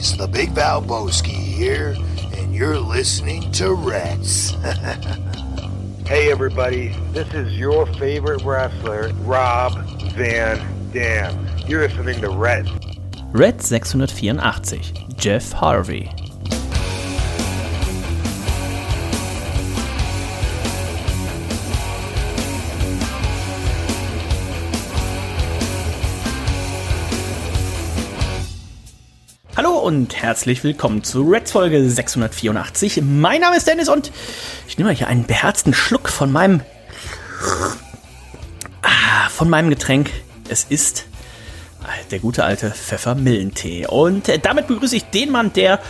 boys, the Big Val Valboski here, and you're listening to Reds. Hey everybody, this is your favorite wrestler, Rob Van Dam. You're listening to Red. Red 684, Jeff Harvey. Und herzlich willkommen zu Reds Folge 684. Mein Name ist Dennis und ich nehme hier einen beherzten Schluck von meinem ah, von meinem Getränk. Es ist der gute alte Pfeffermillentee. Und damit begrüße ich den Mann, der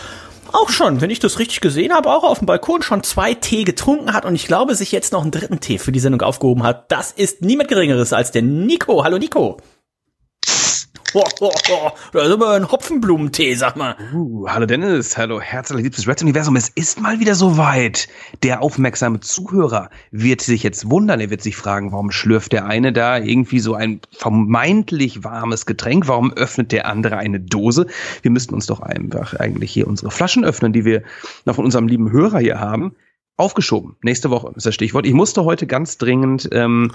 auch schon, wenn ich das richtig gesehen habe, auch auf dem Balkon schon zwei Tee getrunken hat und ich glaube, sich jetzt noch einen dritten Tee für die Sendung aufgehoben hat. Das ist niemand Geringeres als der Nico. Hallo Nico. Ho, ho, ho. Da ist aber ein Hopfenblumentee, sag mal. Uh, hallo Dennis, hallo herzlich liebstes Reds Universum. Es ist mal wieder soweit. Der aufmerksame Zuhörer wird sich jetzt wundern. Er wird sich fragen, warum schlürft der eine da irgendwie so ein vermeintlich warmes Getränk? Warum öffnet der andere eine Dose? Wir müssten uns doch einfach eigentlich hier unsere Flaschen öffnen, die wir noch von unserem lieben Hörer hier haben. Aufgeschoben. Nächste Woche ist das Stichwort. Ich musste heute ganz dringend ähm,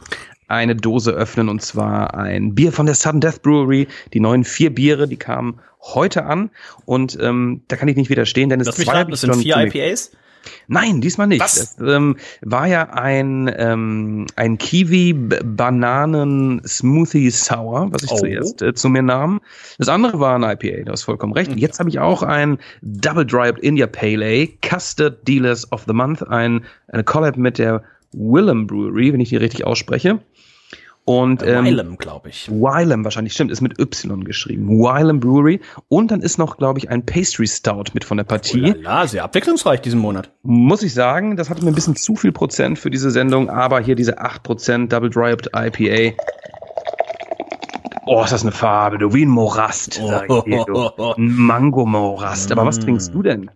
eine Dose öffnen und zwar ein Bier von der Sudden Death Brewery. Die neuen vier Biere, die kamen heute an und ähm, da kann ich nicht widerstehen, denn es Lass mich raten, das sind vier IPAs? Nein, diesmal nicht. Was? Es ähm, war ja ein, ähm, ein Kiwi-Bananen-Smoothie Sour, was ich Oh. zuerst äh, zu mir nahm. Das andere war ein IPA, du hast vollkommen recht. Und jetzt habe ich auch ein Double Dry India Pale Ale, Custard Dealers of the Month, ein, eine Collab mit der Willem Brewery, wenn ich die richtig ausspreche. Und ähm, Milam, glaube ich. Wylam wahrscheinlich, stimmt, ist mit Y geschrieben. Wylam Brewery. Und dann ist noch, glaube ich, ein Pastry Stout mit von der Partie. Ja, sehr abwechslungsreich diesen Monat. Muss ich sagen, das hatte mir ein bisschen zu viel Prozent für diese Sendung, aber hier diese 8% Double Dryed IPA. Oh, ist das eine Farbe, du, wie ein Morast, sag ich dir, du. Ein Mango-Morast. Aber was trinkst du denn?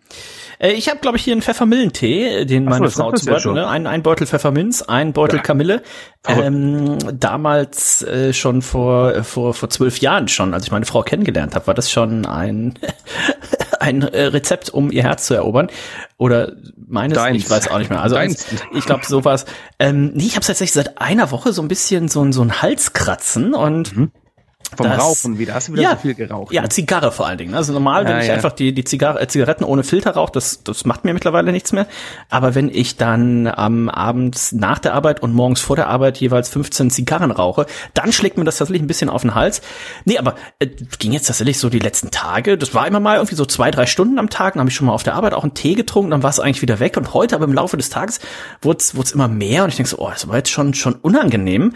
Äh, Ich habe, glaube ich, hier einen Pfeffermillentee, den Ach so, meine das Frau ja zubereitet. schon. Ne? Ein, ein Beutel Pfefferminz, ein Beutel Ja. Kamille. Ähm, damals äh, schon vor vor vor zwölf Jahren schon, als ich meine Frau kennengelernt habe, war das schon ein ein äh, Rezept, um ihr Herz zu erobern. Oder meines, Deins. ich weiß auch nicht mehr. Also Deins. ich glaube sowas. Ähm, nee, ich habe tatsächlich seit einer Woche so ein bisschen so ein so ein Halskratzen und Vom Das- Rauchen wieder. Hast du wieder ja, so viel geraucht? Ja, Zigarre vor allen Dingen. Also normal, wenn Ja, ich ja. einfach die, die Zigarre, äh, Zigaretten ohne Filter rauche, das, das macht mir mittlerweile nichts mehr. Aber wenn ich dann am Abend nach der Arbeit und morgens vor der Arbeit jeweils 15 Zigarren rauche, dann schlägt mir das tatsächlich ein bisschen auf den Hals. Nee, aber äh, ging jetzt tatsächlich so die letzten Tage. Das war immer mal irgendwie so zwei, drei Stunden am Tag. Dann habe ich schon mal auf der Arbeit auch einen Tee getrunken, dann war es eigentlich wieder weg. Und heute aber im Laufe des Tages wurde es immer mehr. Und ich denke so, oh, das war jetzt schon, schon unangenehm.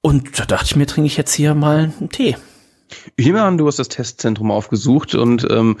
Und da dachte ich mir, trinke ich jetzt hier mal einen Tee. Ich nehme an, du hast das Testzentrum aufgesucht und ähm,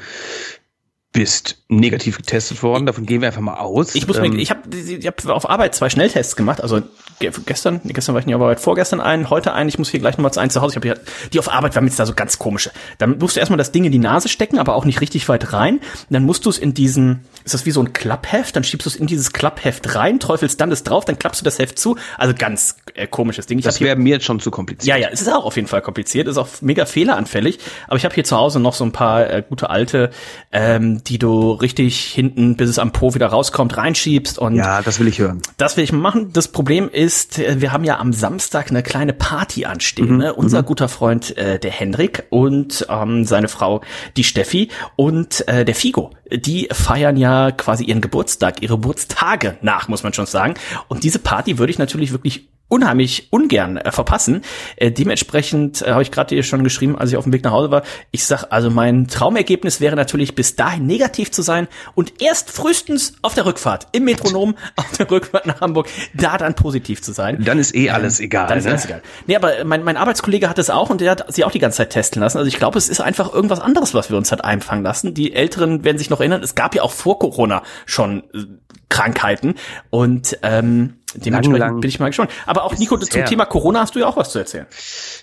bist negativ getestet worden. Davon gehen wir einfach mal aus. Ich muss ähm, mir, ich habe ich hab auf Arbeit zwei Schnelltests gemacht. Also ge- gestern, gestern war ich nicht auf Arbeit, vorgestern einen, heute einen. Ich muss hier gleich nochmal zu einen zu Hause. Ich habe hier die auf Arbeit, wir haben jetzt da so ganz komische. Dann musst du erstmal das Ding in die Nase stecken, aber auch nicht richtig weit rein. Dann musst du es in diesen, ist das wie so ein Klappheft? Dann schiebst du es in dieses Klappheft rein, träufelst dann das drauf, dann klappst du das Heft zu. Also ganz äh, komisches Ding. Ich das wäre mir jetzt schon zu kompliziert. ja, ja, es ist auch auf jeden Fall kompliziert, ist auch mega fehleranfällig. Aber ich habe hier zu Hause noch so ein paar äh, gute alte, ähm, die du richtig hinten, bis es am Po wieder rauskommt, reinschiebst. Und Ja, das will ich hören. das will ich machen. Das Problem ist, äh, wir haben ja am Samstag eine kleine Party anstehen. Mhm, Ne? Unser guter Freund, äh, der Hendrik und ähm, seine Frau, die Steffi und äh, der Figo. Die feiern ja quasi ihren Geburtstag, ihre Geburtstage nach, muss man schon sagen. Und diese Party würde ich natürlich wirklich unheimlich ungern äh, verpassen. Äh, dementsprechend äh, habe ich gerade dir schon geschrieben, als ich auf dem Weg nach Hause war. Ich sag, also mein Traumergebnis wäre natürlich bis dahin negativ zu sein und erst frühestens auf der Rückfahrt im Metronom auf der Rückfahrt nach Hamburg da dann positiv zu sein. Dann ist eh alles egal. Dann ist ne? alles egal. Nee, aber mein, mein Arbeitskollege hat es auch und der hat sie auch die ganze Zeit testen lassen. Also ich glaube, es ist einfach irgendwas anderes, was wir uns hat einfangen lassen. Die Älteren werden sich noch erinnern, es gab ja auch vor Corona schon äh, Krankheiten und ähm, dementsprechend lang bin ich mal gespannt. Aber auch Nico, zum her. Thema Corona hast du ja auch was zu erzählen.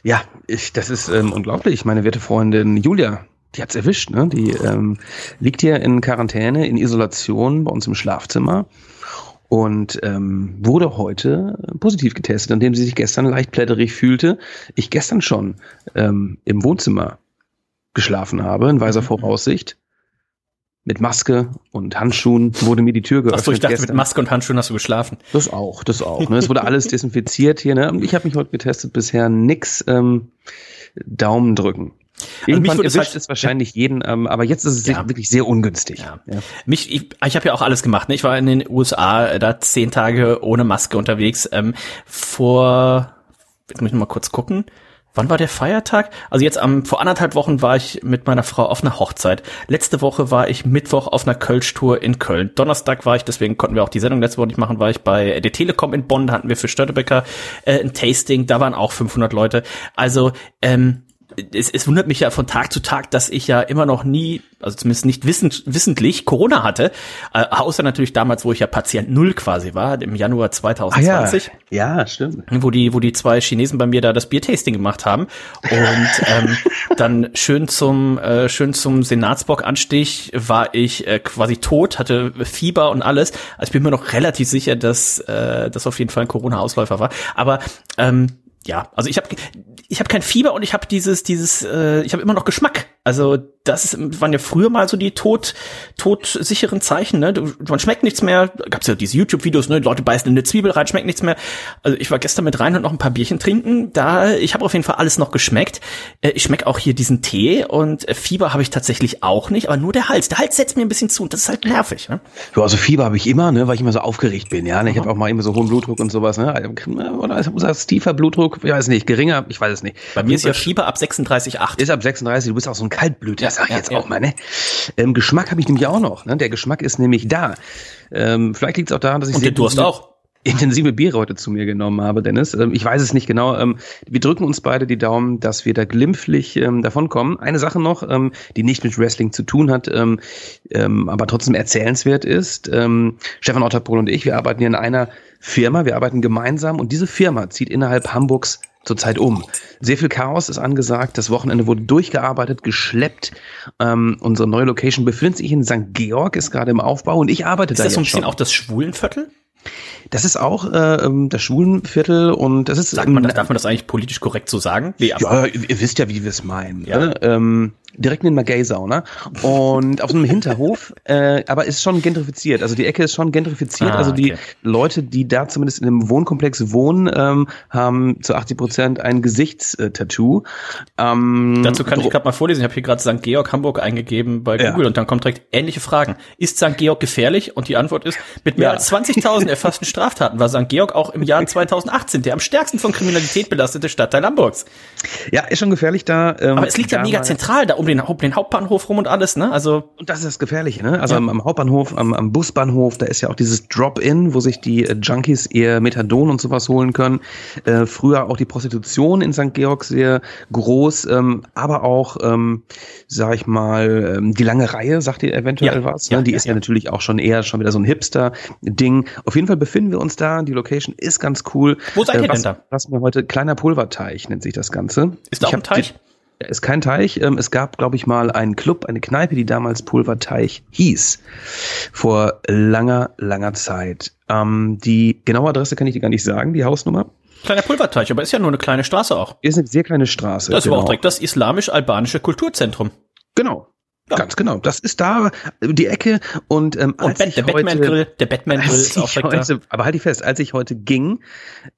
Ja, ich, das ist ähm, unglaublich. Meine werte Freundin Julia, die hat's erwischt. Ne? Die ähm, liegt hier in Quarantäne, in Isolation bei uns im Schlafzimmer und ähm, wurde heute positiv getestet, indem sie sich gestern leicht plätterig fühlte. Ich gestern schon ähm, im Wohnzimmer geschlafen habe, in weiser Voraussicht. Mit Maske und Handschuhen wurde mir die Tür geöffnet. Achso, ich dachte, gestern. mit Maske und Handschuhen hast du geschlafen. Das auch, das auch. Ne? Es wurde alles desinfiziert hier. Ne? Und ich habe mich heute getestet, bisher nix. Ähm, Daumen drücken. Irgendwann würde es erwischt halt- es wahrscheinlich jeden, ähm, aber jetzt ist es Ja. wirklich sehr ungünstig. Ja. Ja. Mich, ich, ich habe ja auch alles gemacht. Ne? Ich war in den USA äh, da zehn Tage ohne Maske unterwegs. Ähm, vor, jetzt muss ich mal kurz gucken. Wann war der Feiertag? Also jetzt am vor anderthalb Wochen war ich mit meiner Frau auf einer Hochzeit. Letzte Woche war ich Mittwoch auf einer Kölsch-Tour in Köln. Donnerstag war ich, deswegen konnten wir auch die Sendung letzte Woche nicht machen, war ich bei der Telekom in Bonn. Da hatten wir für Störtebecker äh, ein Tasting. Da waren auch 500 Leute. Also ähm, es, es wundert mich ja von Tag zu Tag, dass ich ja immer noch nie, also zumindest nicht wissend, wissentlich, Corona hatte. Äh, außer natürlich damals, wo ich ja Patient Null quasi war, im Januar Ah ja, 2020 ja, stimmt. wo die, wo die zwei Chinesen bei mir da das Biertasting gemacht haben und ähm, dann schön zum äh, schön zum Senatsbock-Anstich war ich äh, quasi tot, hatte Fieber und alles. Also ich bin mir noch relativ sicher, dass äh, das auf jeden Fall ein Corona-Ausläufer war. Aber ähm, ja, also ich habe ich habe kein Fieber und ich habe dieses dieses äh, ich habe immer noch Geschmack. Also das waren ja früher mal so die tot todsicheren Zeichen, ne? Man schmeckt nichts mehr. Gab's ja diese YouTube Videos, ne? Leute beißen in eine Zwiebel rein, schmeckt nichts mehr. Also ich war gestern mit rein und noch ein paar Bierchen trinken. Da ich habe auf jeden Fall alles noch geschmeckt. Äh, ich schmeck auch hier diesen Tee und äh, Fieber habe ich tatsächlich auch nicht, aber nur der Hals. Der Hals setzt mir ein bisschen zu und das ist halt nervig, ne? Ja, also Fieber habe ich immer, ne, weil ich immer so aufgeregt bin, ja. Ne? Ich habe auch mal immer so hohen Blutdruck und sowas, ne? Oder ist das tiefer Blutdruck? Ich weiß nicht, geringer, ich weiß es nicht. Bei mir ist ja Fieber ab 36,8. Ist ab 36, du bist auch so ein Kaltblüter, sag ich ja, jetzt ja. auch mal, ne? Ähm, Geschmack habe ich nämlich auch noch, ne? Der Geschmack ist nämlich da. Ähm, vielleicht liegt es auch daran, dass ich Und den Durst intensive- auch. intensive Biere heute zu mir genommen habe, Dennis. Ähm, ich weiß es nicht genau. Ähm, wir drücken uns beide die Daumen, dass wir da glimpflich ähm, davonkommen. Eine Sache noch, ähm, die nicht mit Wrestling zu tun hat, aber trotzdem erzählenswert ist. Stefan Otterpohl und ich, wir arbeiten hier in einer Firma, wir arbeiten gemeinsam und diese Firma zieht innerhalb Hamburgs zurzeit um. Sehr viel Chaos ist angesagt. Das Wochenende wurde durchgearbeitet, geschleppt. Ähm, unsere neue Location befindet sich in St. Georg, ist gerade im Aufbau und ich arbeite Ist da das so ein bisschen schon. auch das Schwulenviertel? Das ist auch äh, ähm, das Schwulenviertel und das ist Sagt man das, darf man das eigentlich politisch korrekt so sagen? Nee, ja, ihr, ihr wisst ja, wie wir es meinen. Ja. Ne? Ähm, direkt neben der Gay-Sauna und auf so einem Hinterhof, äh, aber ist schon gentrifiziert. Also die Ecke ist schon gentrifiziert. Ah, also die okay. Leute, die da zumindest in einem Wohnkomplex wohnen, ähm, haben zu 80 Prozent ein Gesichtstattoo. Ähm, Dazu kann ich gerade mal vorlesen. Ich habe hier gerade St. Georg Hamburg eingegeben bei Ja. Google und dann kommen direkt ähnliche Fragen. Ist St. Georg gefährlich? Und die Antwort ist, mit mehr Ja. als 20.000 erfassten Straftaten war St. Georg auch im Jahr 2018 der am stärksten von Kriminalität belastete Stadtteil Hamburgs. ja, ist schon gefährlich da. Ähm, Aber es liegt ja mega zentral, da um den, um den Hauptbahnhof rum und alles, ne? Also, Und das ist das Gefährliche, ne? Also Ja. am, am Hauptbahnhof, am, am Busbahnhof, da ist ja auch dieses Drop-In, wo sich die äh, Junkies ihr Methadon und sowas holen können. Äh, früher auch die Prostitution in St. Georg sehr groß, ähm, aber auch, ähm, sag ich mal, ähm, die lange Reihe, sagt ihr eventuell Ja. was? Ne? Ja, Die ist ja, natürlich auch schon eher schon wieder so ein Hipster-Ding. Auf jeden Fall befinden wir uns da. Die Location ist ganz cool. Wo seid ihr was, denn da? Was mir heute kleiner Pulverteich nennt sich das Ganze. ist da auch ein Teich? Ja, Ist kein Teich. Ähm, Es gab, glaube ich, mal einen Club, eine Kneipe, die damals Pulverteich hieß. Vor langer, langer Zeit. Ähm, die genaue Adresse kann ich dir gar nicht sagen, die Hausnummer. Kleiner Pulverteich, aber ist ja nur eine kleine Straße auch. Ist eine sehr kleine Straße. Das ist aber auch genau. direkt das islamisch-albanische Kulturzentrum. Genau. Ja. Ganz genau. Das ist da äh, die Ecke und ähm, Und ich der heute- Batman-Grill, der Batman-Grill Als ist auch ich direkt da. heute, aber halt die fest, als ich heute ging,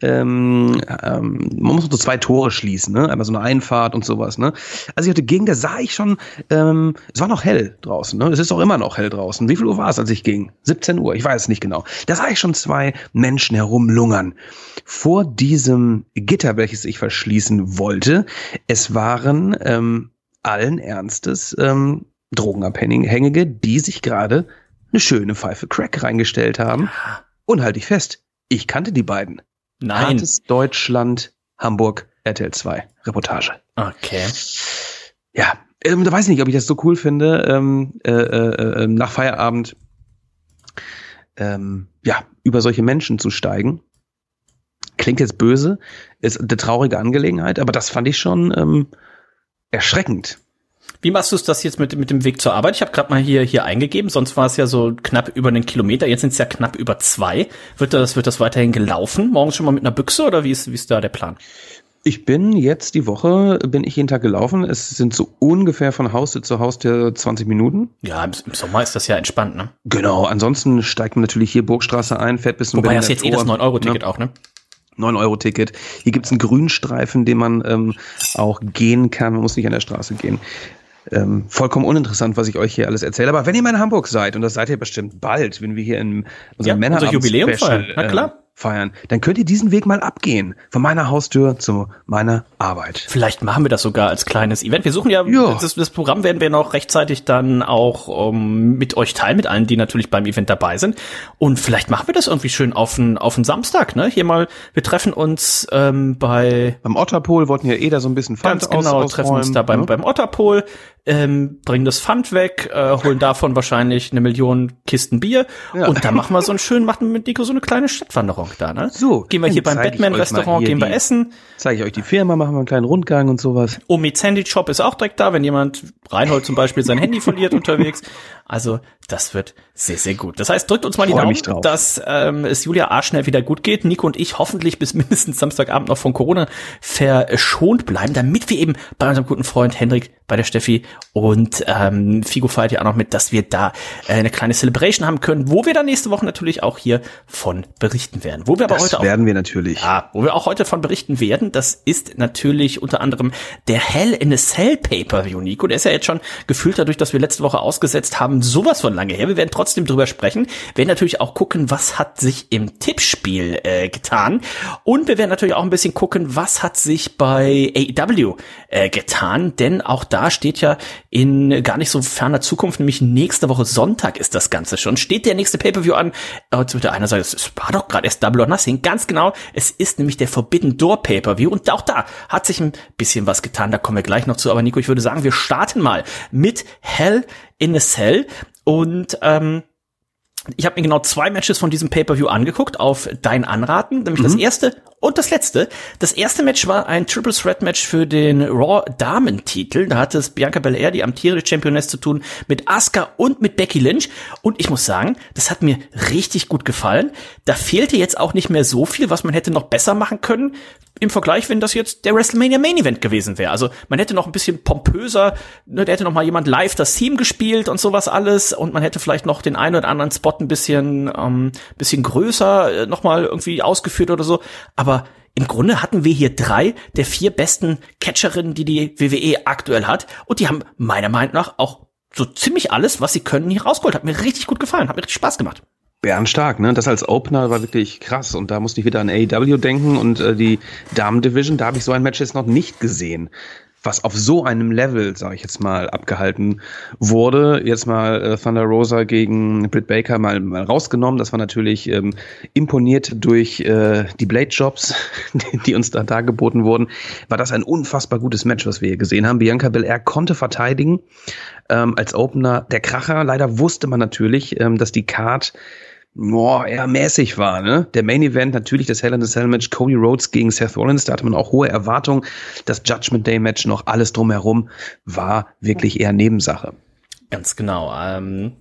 ähm, ähm, man muss so zwei Tore schließen, ne? Einmal so eine Einfahrt und sowas, ne? Als ich heute ging, da sah ich schon, ähm, es war noch hell draußen, ne? Es ist auch immer noch hell draußen. Wie viel Uhr war es, als ich ging? 17 Uhr, ich weiß es nicht genau. Da sah ich schon zwei Menschen herumlungern. Vor diesem Gitter, welches ich verschließen wollte, es waren ähm, allen Ernstes ähm, Drogenabhängige, die sich gerade eine schöne Pfeife Crack reingestellt haben. Und halt dich fest, ich kannte die beiden. Nein. Hartes Deutschland, Hamburg, RTL 2, Reportage. Okay. Ja, ähm, da weiß ich nicht, ob ich das so cool finde, ähm, äh, äh, äh, nach Feierabend ähm, ja, über solche Menschen zu steigen. Klingt jetzt böse, ist eine traurige Angelegenheit, aber das fand ich schon ähm, erschreckend. Wie machst du es das jetzt mit, mit dem Weg zur Arbeit? Ich habe gerade mal hier, hier eingegeben, sonst war es ja so knapp über einen Kilometer, jetzt sind es ja knapp über zwei. Wird das, wird das weiterhin gelaufen? Morgens schon mal mit einer Büchse oder wie ist, wie ist da der Plan? Ich bin jetzt die Woche, bin ich jeden Tag gelaufen. Es sind so ungefähr von Haustür zu Haustür 20 Minuten. Ja, im, im Sommer ist das ja entspannt, ne? Genau, ansonsten steigt man natürlich hier Burgstraße ein, fährt bis zum Wobei das Berliner jetzt eh das Tor, 9-Euro-Ticket ne? auch, ne? 9-Euro-Ticket. Hier gibt's einen Grünstreifen, den man ähm, auch gehen kann. Man muss nicht an der Straße gehen. Ähm, vollkommen uninteressant, was ich euch hier alles erzähle. Aber wenn ihr mal in Hamburg seid, und das seid ihr bestimmt bald, wenn wir hier in unserem Ja, Männerabend unser Jubiläum feiern. Na klar. Ähm, feiern, dann könnt ihr diesen Weg mal abgehen. Von meiner Haustür zu meiner Arbeit. Vielleicht machen wir das sogar als kleines Event. Wir suchen ja, Ja. Das, das Programm werden wir noch rechtzeitig dann auch um, mit euch teilen, mit allen, die natürlich beim Event dabei sind. Und vielleicht machen wir das irgendwie schön auf einen auf einen Samstag, ne? Hier mal, wir treffen uns ähm, bei Beim Otterpol wollten ja eh da so ein bisschen Pfand ganz genau, aus, treffen uns da beim, ne? beim Otterpol, ähm, bringen das Pfand weg, äh, holen davon wahrscheinlich eine Million Kisten Bier Ja. und dann machen wir so einen schönen, machen mit Nico so eine kleine Stadtwanderung da, ne? So, Gehen wir hier beim Batman-Restaurant, gehen wir essen. Zeige ich euch die Firma, machen wir einen kleinen Rundgang und sowas. Omi Sandy Shop ist auch direkt da, wenn jemand Reinhold zum Beispiel sein Handy verliert unterwegs. Also das wird sehr, sehr gut. Das heißt, drückt uns mal die Daumen, dass ähm, es Julia A. schnell wieder gut geht. Nico und ich hoffentlich bis mindestens Samstagabend noch von Corona verschont bleiben, damit wir eben bei unserem guten Freund Hendrik, bei der Steffi und ähm, Figo feiert ja auch noch mit, dass wir da äh, eine kleine Celebration haben können, wo wir dann nächste Woche natürlich auch hier von berichten werden. Wo wir aber Das heute auch werden wir natürlich. ja, wo wir auch heute von berichten werden, das ist natürlich unter anderem der Hell in a Cell Pay-Per-View, Nico. Der ist ja jetzt schon gefühlt dadurch, dass wir letzte Woche ausgesetzt haben, sowas von lange her. Wir werden trotzdem drüber sprechen. Wir werden natürlich auch gucken, was hat sich im Tippspiel äh, getan. Und wir werden natürlich auch ein bisschen gucken, was hat sich bei AEW äh, getan. Denn auch da steht ja in gar nicht so ferner Zukunft, nämlich nächste Woche Sonntag ist das Ganze schon. Steht der nächste Pay-Per-View an. Jetzt wird der einer sagen, es war doch gerade erst Double or Nothing. Ganz genau, es ist nämlich der Forbidden Door Pay-Per-View. Und auch da hat sich ein bisschen was getan. Da kommen wir gleich noch zu. Aber Nico, ich würde sagen, wir starten mal mit Hell in a Cell. Und ähm, ich habe mir genau zwei Matches von diesem Pay-Per-View angeguckt, auf dein Anraten, nämlich das erste und das letzte. Das erste Match war ein Triple Threat Match für den Raw Damen-Titel. Da hatte es Bianca Belair, die amtierende Championess, zu tun mit Asuka und mit Becky Lynch. Und ich muss sagen, das hat mir richtig gut gefallen. Da fehlte jetzt auch nicht mehr so viel, was man hätte noch besser machen können im Vergleich, wenn das jetzt der WrestleMania Main Event gewesen wäre. Also man hätte noch ein bisschen pompöser, ne, da hätte noch mal jemand live das Team gespielt und sowas alles und man hätte vielleicht noch den einen oder anderen Spot ein bisschen, ähm, bisschen größer äh, noch mal irgendwie ausgeführt oder so. Aber im Grunde hatten wir hier drei der vier besten Catcherinnen, die die WWE aktuell hat und die haben meiner Meinung nach auch so ziemlich alles, was sie können, hier rausgeholt. Hat mir richtig gut gefallen, hat mir richtig Spaß gemacht. Bärenstark, ne? Das als Opener war wirklich krass. Und da musste ich wieder an AEW denken und äh, die Damen-Division, da habe ich so ein Match jetzt noch nicht gesehen. Was auf so einem Level, sage ich jetzt mal, abgehalten wurde. Jetzt mal äh, Thunder Rosa gegen Britt Baker mal, mal rausgenommen. Das war natürlich ähm, imponiert durch äh, die Blade Jobs, die, die uns da dargeboten wurden. War das ein unfassbar gutes Match, was wir hier gesehen haben. Bianca Belair konnte verteidigen ähm, als Opener. Der Kracher, leider wusste man natürlich, ähm, dass die Card boah, eher mäßig war. Ne? Der Main Event natürlich das Hell in a Cell Match Cody Rhodes gegen Seth Rollins. Da hatte man auch hohe Erwartungen. Das Judgment Day Match noch alles drumherum war wirklich eher Nebensache. Ganz genau. Ähm,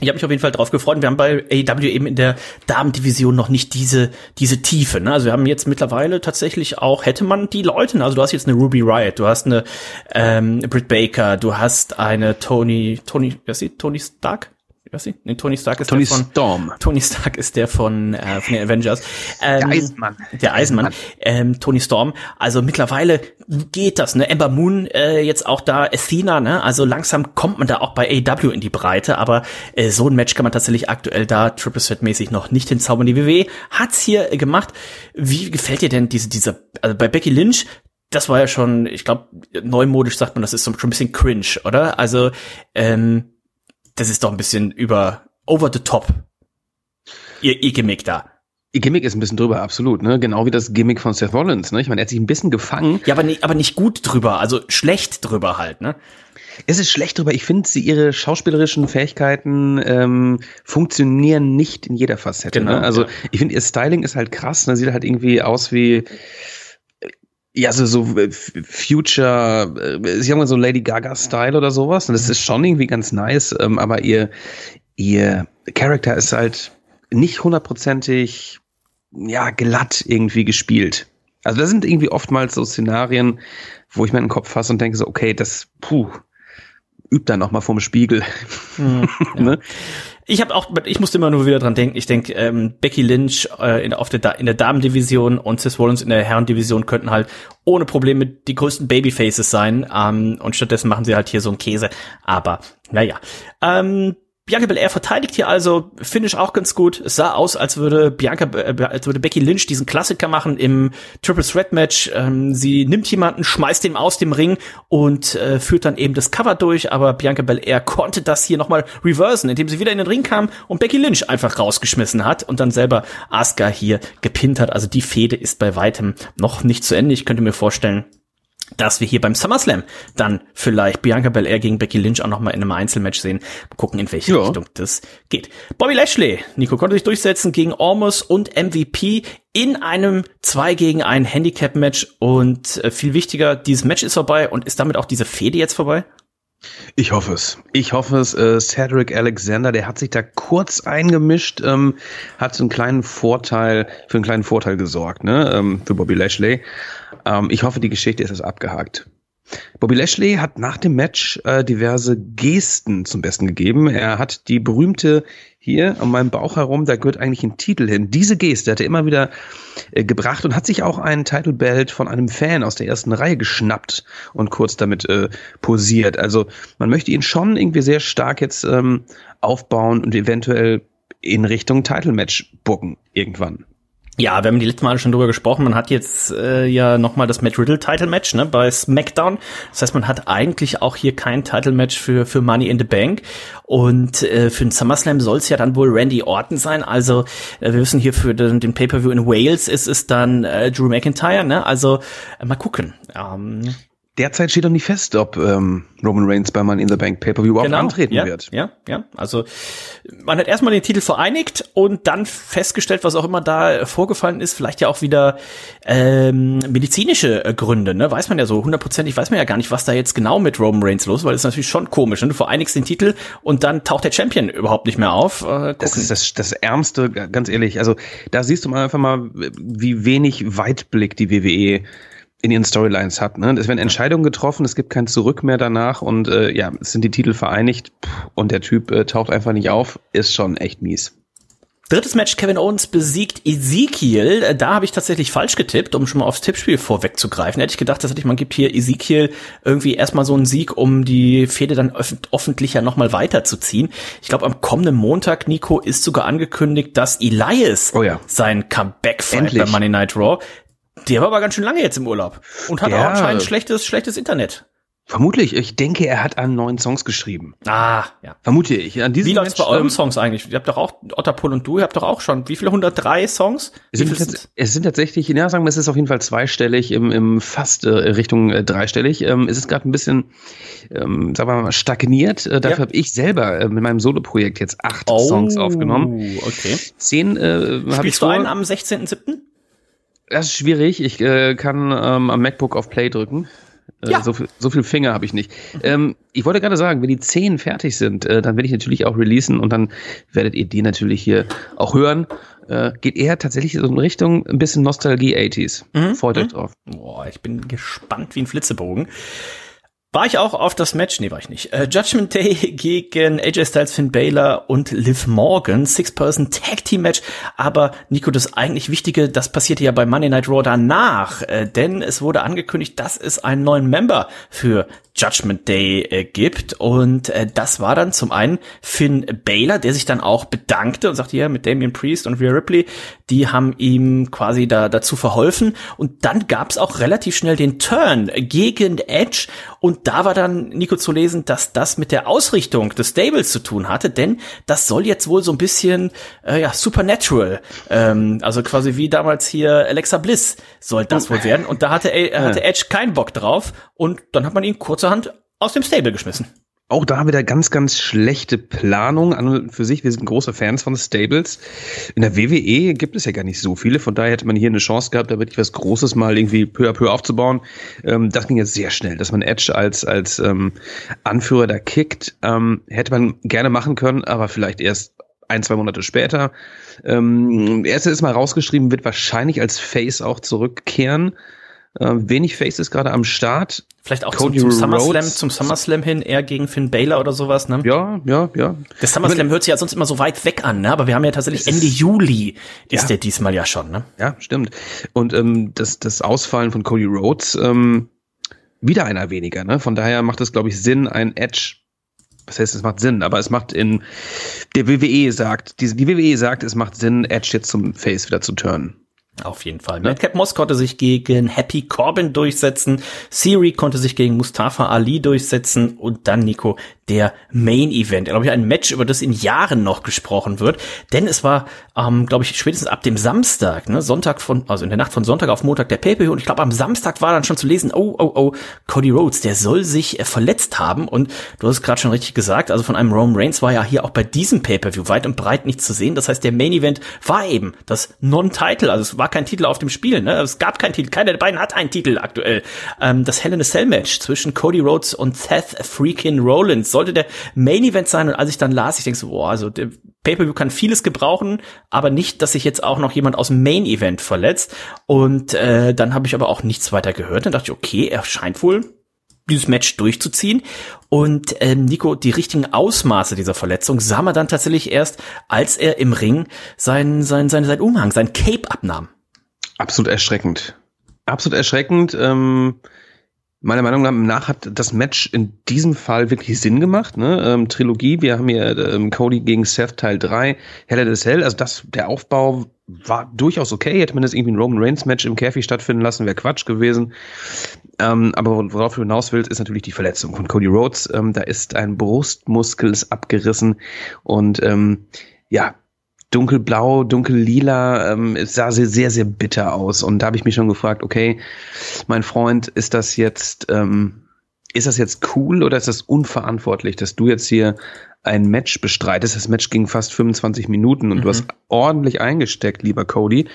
ich habe mich auf jeden Fall drauf gefreut. Wir haben bei AEW eben in der Damendivision noch nicht diese diese Tiefe. Ne? Also wir haben jetzt mittlerweile tatsächlich auch hätte man die Leute. Also du hast jetzt eine Ruby Riot, du hast eine ähm, Britt Baker, du hast eine Tony Tony, wer ist sie? Tony Stark. Ist sie? Nee, Tony Stark ist Tony der von Storm. Tony Stark ist der von, äh, von den Avengers. Ähm, Der Eisenmann. Der Eisenmann. Ähm, Tony Storm. Also mittlerweile geht das, ne? Ember Moon äh, jetzt auch da, Athena, ne? Also langsam kommt man da auch bei AW in die Breite, aber äh, so ein Match kann man tatsächlich aktuell da Triple Threat mäßig noch nicht hinzaubern. Die WWE hat's hier äh, gemacht. Wie gefällt dir denn diese, dieser, also bei Becky Lynch, das war ja schon, ich glaube, neumodisch sagt man, das ist so schon ein bisschen cringe, oder? Also, ähm, das ist doch ein bisschen über over the top. Ihr, ihr Gimmick da. Ihr Gimmick ist ein bisschen drüber, absolut. Ne? Genau wie das Gimmick von Seth Rollins. Ne? Ich meine, er hat sich ein bisschen gefangen. Ja, aber nicht, aber nicht gut drüber, also schlecht drüber halt, ne? Es ist schlecht drüber. Ich finde, sie ihre schauspielerischen Fähigkeiten ähm, funktionieren nicht in jeder Facette. Genau, ne? Also ja. ich finde, ihr Styling ist halt krass. Ne? Sieht halt irgendwie aus wie ja, so, so äh, Future, äh, sie haben mal so Lady Gaga-Style oder sowas. Und das ist schon irgendwie ganz nice, ähm, aber ihr, ihr Charakter ist halt nicht hundertprozentig, ja, glatt irgendwie gespielt. Also da sind irgendwie oftmals so Szenarien, wo ich mir in den Kopf fasse und denke so, okay, das, puh, übt dann auch mal vorm Spiegel. Mhm, ja. ne? Ich habe auch, ich musste immer nur wieder dran denken. Ich denke, ähm, Becky Lynch äh, in, auf der, in der Damendivision und Sis Rollins in der Herrendivision könnten halt ohne Probleme die größten Babyfaces sein. Ähm, und stattdessen machen sie halt hier so einen Käse. Aber naja. Ähm, Bianca Belair verteidigt hier also, Finish auch ganz gut. Es sah aus, als würde Bianca, äh, als würde Becky Lynch diesen Klassiker machen im Triple Threat Match. Ähm, sie nimmt jemanden, schmeißt ihn aus dem Ring und äh, führt dann eben das Cover durch. Aber Bianca Belair konnte das hier nochmal reversen, indem sie wieder in den Ring kam und Becky Lynch einfach rausgeschmissen hat und dann selber Asuka hier gepinnt hat. Also die Fehde ist bei weitem noch nicht zu Ende. Ich könnte mir vorstellen, dass wir hier beim SummerSlam dann vielleicht Bianca Belair gegen Becky Lynch auch nochmal in einem Einzelmatch sehen. Mal gucken, in welche ja. Richtung das geht. Bobby Lashley, Nico, konnte sich durchsetzen gegen Ormus und MVP in einem 2 gegen 1 Handicap-Match und äh, viel wichtiger, dieses Match ist vorbei und ist damit auch diese Fehde jetzt vorbei? Ich hoffe es. Ich hoffe es. Äh, Cedric Alexander, der hat sich da kurz eingemischt, ähm, hat einen kleinen Vorteil, für einen kleinen Vorteil gesorgt, ne, ähm, für Bobby Lashley. Ähm, ich hoffe, die Geschichte ist jetzt abgehakt. Bobby Lashley hat nach dem Match äh, diverse Gesten zum Besten gegeben. Er hat die berühmte hier an meinem Bauch herum, da gehört eigentlich ein Titel hin. Diese Geste hat er immer wieder äh, gebracht und hat sich auch einen Title Belt von einem Fan aus der ersten Reihe geschnappt und kurz damit äh, posiert. Also man möchte ihn schon irgendwie sehr stark jetzt ähm, aufbauen und eventuell in Richtung Title Match bucken irgendwann. Ja, wir haben die letzten Mal schon drüber gesprochen. Man hat jetzt äh, ja nochmal das Matt Riddle Title Match ne, bei SmackDown. Das heißt, man hat eigentlich auch hier kein Title Match für, für Money in the Bank. Und äh, für den SummerSlam soll es ja dann wohl Randy Orton sein. Also äh, wir wissen hier für den, den Pay-Per-View in Wales ist es dann äh, Drew McIntyre. Ne? Also äh, mal gucken. Ähm, Derzeit steht noch nicht fest, ob ähm, Roman Reigns bei Man in the Bank Pay-Per-View überhaupt genau, antreten ja, wird. Ja, ja. Also man hat erstmal den Titel vereinigt und dann festgestellt, was auch immer da vorgefallen ist, vielleicht ja auch wieder ähm, medizinische äh, Gründe. Ne? Weiß man ja so hundertprozentig, weiß man ja gar nicht, was da jetzt genau mit Roman Reigns los, weil das ist natürlich schon komisch. Ne? Du vereinigst den Titel und dann taucht der Champion überhaupt nicht mehr auf. Äh, das ist das, das Ärmste, ganz ehrlich. Also da siehst du mal einfach mal, wie wenig Weitblick die WWE in ihren Storylines hat. Ne? Es werden Entscheidungen getroffen, es gibt kein Zurück mehr danach und äh, ja, es sind die Titel vereinigt und der Typ äh, taucht einfach nicht auf, ist schon echt mies. Drittes Match, Kevin Owens besiegt Ezekiel. Äh, da habe ich tatsächlich falsch getippt, um schon mal aufs Tippspiel vorwegzugreifen. Hätte ich gedacht, dass man gibt hier Ezekiel irgendwie erstmal so einen Sieg, um die Fehde dann öff öffentlich ja nochmal weiterzuziehen. Ich glaube, am kommenden Montag, Nico, ist sogar angekündigt, dass Elias oh ja. sein Comeback feiert bei Money Night Raw. Der war aber ganz schön lange jetzt im Urlaub und hat ja. auch anscheinend schlechtes, schlechtes Internet. Vermutlich. Ich denke, er hat an neuen Songs geschrieben. Ah, ja. Vermute ich. An diesem wie läuft's bei euren ähm, Songs eigentlich? Ihr habt doch auch, Otterpool und du, ihr habt doch auch schon, wie viele 103 Songs? Es sind, sind, es sind tatsächlich, ja, sagen wir, es ist auf jeden Fall zweistellig, im, im fast äh, Richtung äh, dreistellig. Ähm, es ist gerade ein bisschen, ähm, sagen wir mal, stagniert. Äh, dafür ja. habe ich selber äh, mit meinem Solo-Projekt jetzt acht oh, Songs aufgenommen. okay. Zehn äh, habe ich du einen am 16.07.? Das ist schwierig. Ich äh, kann ähm, am MacBook auf Play drücken. Äh, ja. so, viel, so viel Finger habe ich nicht. Ähm, ich wollte gerade sagen, wenn die 10 fertig sind, äh, dann werde ich natürlich auch releasen und dann werdet ihr die natürlich hier auch hören. Äh, geht eher tatsächlich so in Richtung ein bisschen Nostalgie 80s. Mhm. Freut euch mhm. drauf. Boah, ich bin gespannt wie ein Flitzebogen. War ich auch auf das Match? Nee, war ich nicht. Äh, Judgment Day gegen AJ Styles, Finn Baylor und Liv Morgan. Six-Person Tag Team Match. Aber Nico, das eigentlich Wichtige, das passierte ja bei Monday Night Raw danach. Äh, denn es wurde angekündigt, dass es einen neuen Member für Judgment Day äh, gibt. Und äh, das war dann zum einen Finn Baylor, der sich dann auch bedankte und sagte, ja, mit Damien Priest und Rhea Ripley, die haben ihm quasi da dazu verholfen. Und dann gab es auch relativ schnell den Turn gegen Edge. Und da war dann, Nico, zu lesen, dass das mit der Ausrichtung des Stables zu tun hatte, denn das soll jetzt wohl so ein bisschen, äh, ja, Supernatural, ähm, also quasi wie damals hier Alexa Bliss soll das wohl werden. Und da hatte, äh, hatte Edge keinen Bock drauf. Und dann hat man ihn kurz kurzerhand aus dem Stable geschmissen. Auch da wieder ganz, ganz schlechte Planung an und für sich. Wir sind große Fans von Stables. In der WWE gibt es ja gar nicht so viele. Von daher hätte man hier eine Chance gehabt, da wirklich was Großes mal irgendwie peu à peu aufzubauen. Ähm, das ging jetzt sehr schnell, dass man Edge als, als ähm, Anführer da kickt. Ähm, hätte man gerne machen können, aber vielleicht erst ein, zwei Monate später. Ähm, er ist mal rausgeschrieben, wird wahrscheinlich als Face auch zurückkehren. Äh, wenig Faces gerade am Start. Vielleicht auch Cody zum, zum SummerSlam, zum SummerSlam hin, eher gegen Finn Baylor oder sowas, ne? Ja, ja, ja. Der SummerSlam hört sich ja sonst immer so weit weg an, ne? Aber wir haben ja tatsächlich Ende Juli ist ja. der diesmal ja schon, ne? Ja, stimmt. Und ähm, das, das Ausfallen von Cody Rhodes, ähm, wieder einer weniger, ne? Von daher macht es, glaube ich, Sinn, ein Edge was heißt, es macht Sinn, aber es macht in der WWE sagt, die, die WWE sagt, es macht Sinn, Edge jetzt zum Face wieder zu turnen. Auf jeden Fall. Madcap Moss konnte sich gegen Happy Corbin durchsetzen. Siri konnte sich gegen Mustafa Ali durchsetzen und dann Nico der Main Event. Glaube ich ein Match, über das in Jahren noch gesprochen wird, denn es war, ähm, glaube ich, spätestens ab dem Samstag, ne, Sonntag von, also in der Nacht von Sonntag auf Montag der pay und ich glaube am Samstag war dann schon zu lesen, oh oh oh, Cody Rhodes, der soll sich äh, verletzt haben und du hast es gerade schon richtig gesagt, also von einem Roman Reigns war ja hier auch bei diesem Pay-per-View weit und breit nichts zu sehen. Das heißt, der Main Event war eben das Non-Title, also es war kein Titel auf dem Spiel, ne? Es gab keinen Titel, keiner der beiden hat einen Titel aktuell. Ähm, das Hell in a Cell Match zwischen Cody Rhodes und Seth freaking Rollins sollte der Main Event sein. Und als ich dann las, ich denke so, boah, also der Pay-Per-View kann vieles gebrauchen, aber nicht, dass sich jetzt auch noch jemand aus dem Main Event verletzt. Und äh, dann habe ich aber auch nichts weiter gehört. Dann dachte ich, okay, er scheint wohl dieses Match durchzuziehen. Und ähm, Nico, die richtigen Ausmaße dieser Verletzung sah man dann tatsächlich erst, als er im Ring sein, sein, sein, sein Umhang, sein Cape abnahm. Absolut erschreckend. Absolut erschreckend. Ähm, meiner Meinung nach hat das Match in diesem Fall wirklich Sinn gemacht. Ne? Ähm, Trilogie, wir haben hier ähm, Cody gegen Seth Teil 3, Hell in a Cell, also das, der Aufbau war durchaus okay. Hätte man das irgendwie ein Roman Reigns Match im Käfig stattfinden lassen, wäre Quatsch gewesen. Ähm, aber worauf du hinaus willst, ist natürlich die Verletzung von Cody Rhodes. Ähm, da ist ein Brustmuskel ist abgerissen und ähm, ja, dunkelblau, dunkellila, ähm, es sah sehr, sehr, sehr bitter aus. Und da habe ich mich schon gefragt, okay, mein Freund, ist das jetzt, ähm, ist das jetzt cool oder ist das unverantwortlich, dass du jetzt hier ein Match bestreitest? Das Match ging fast 25 Minuten und mhm. du hast ordentlich eingesteckt, lieber Cody.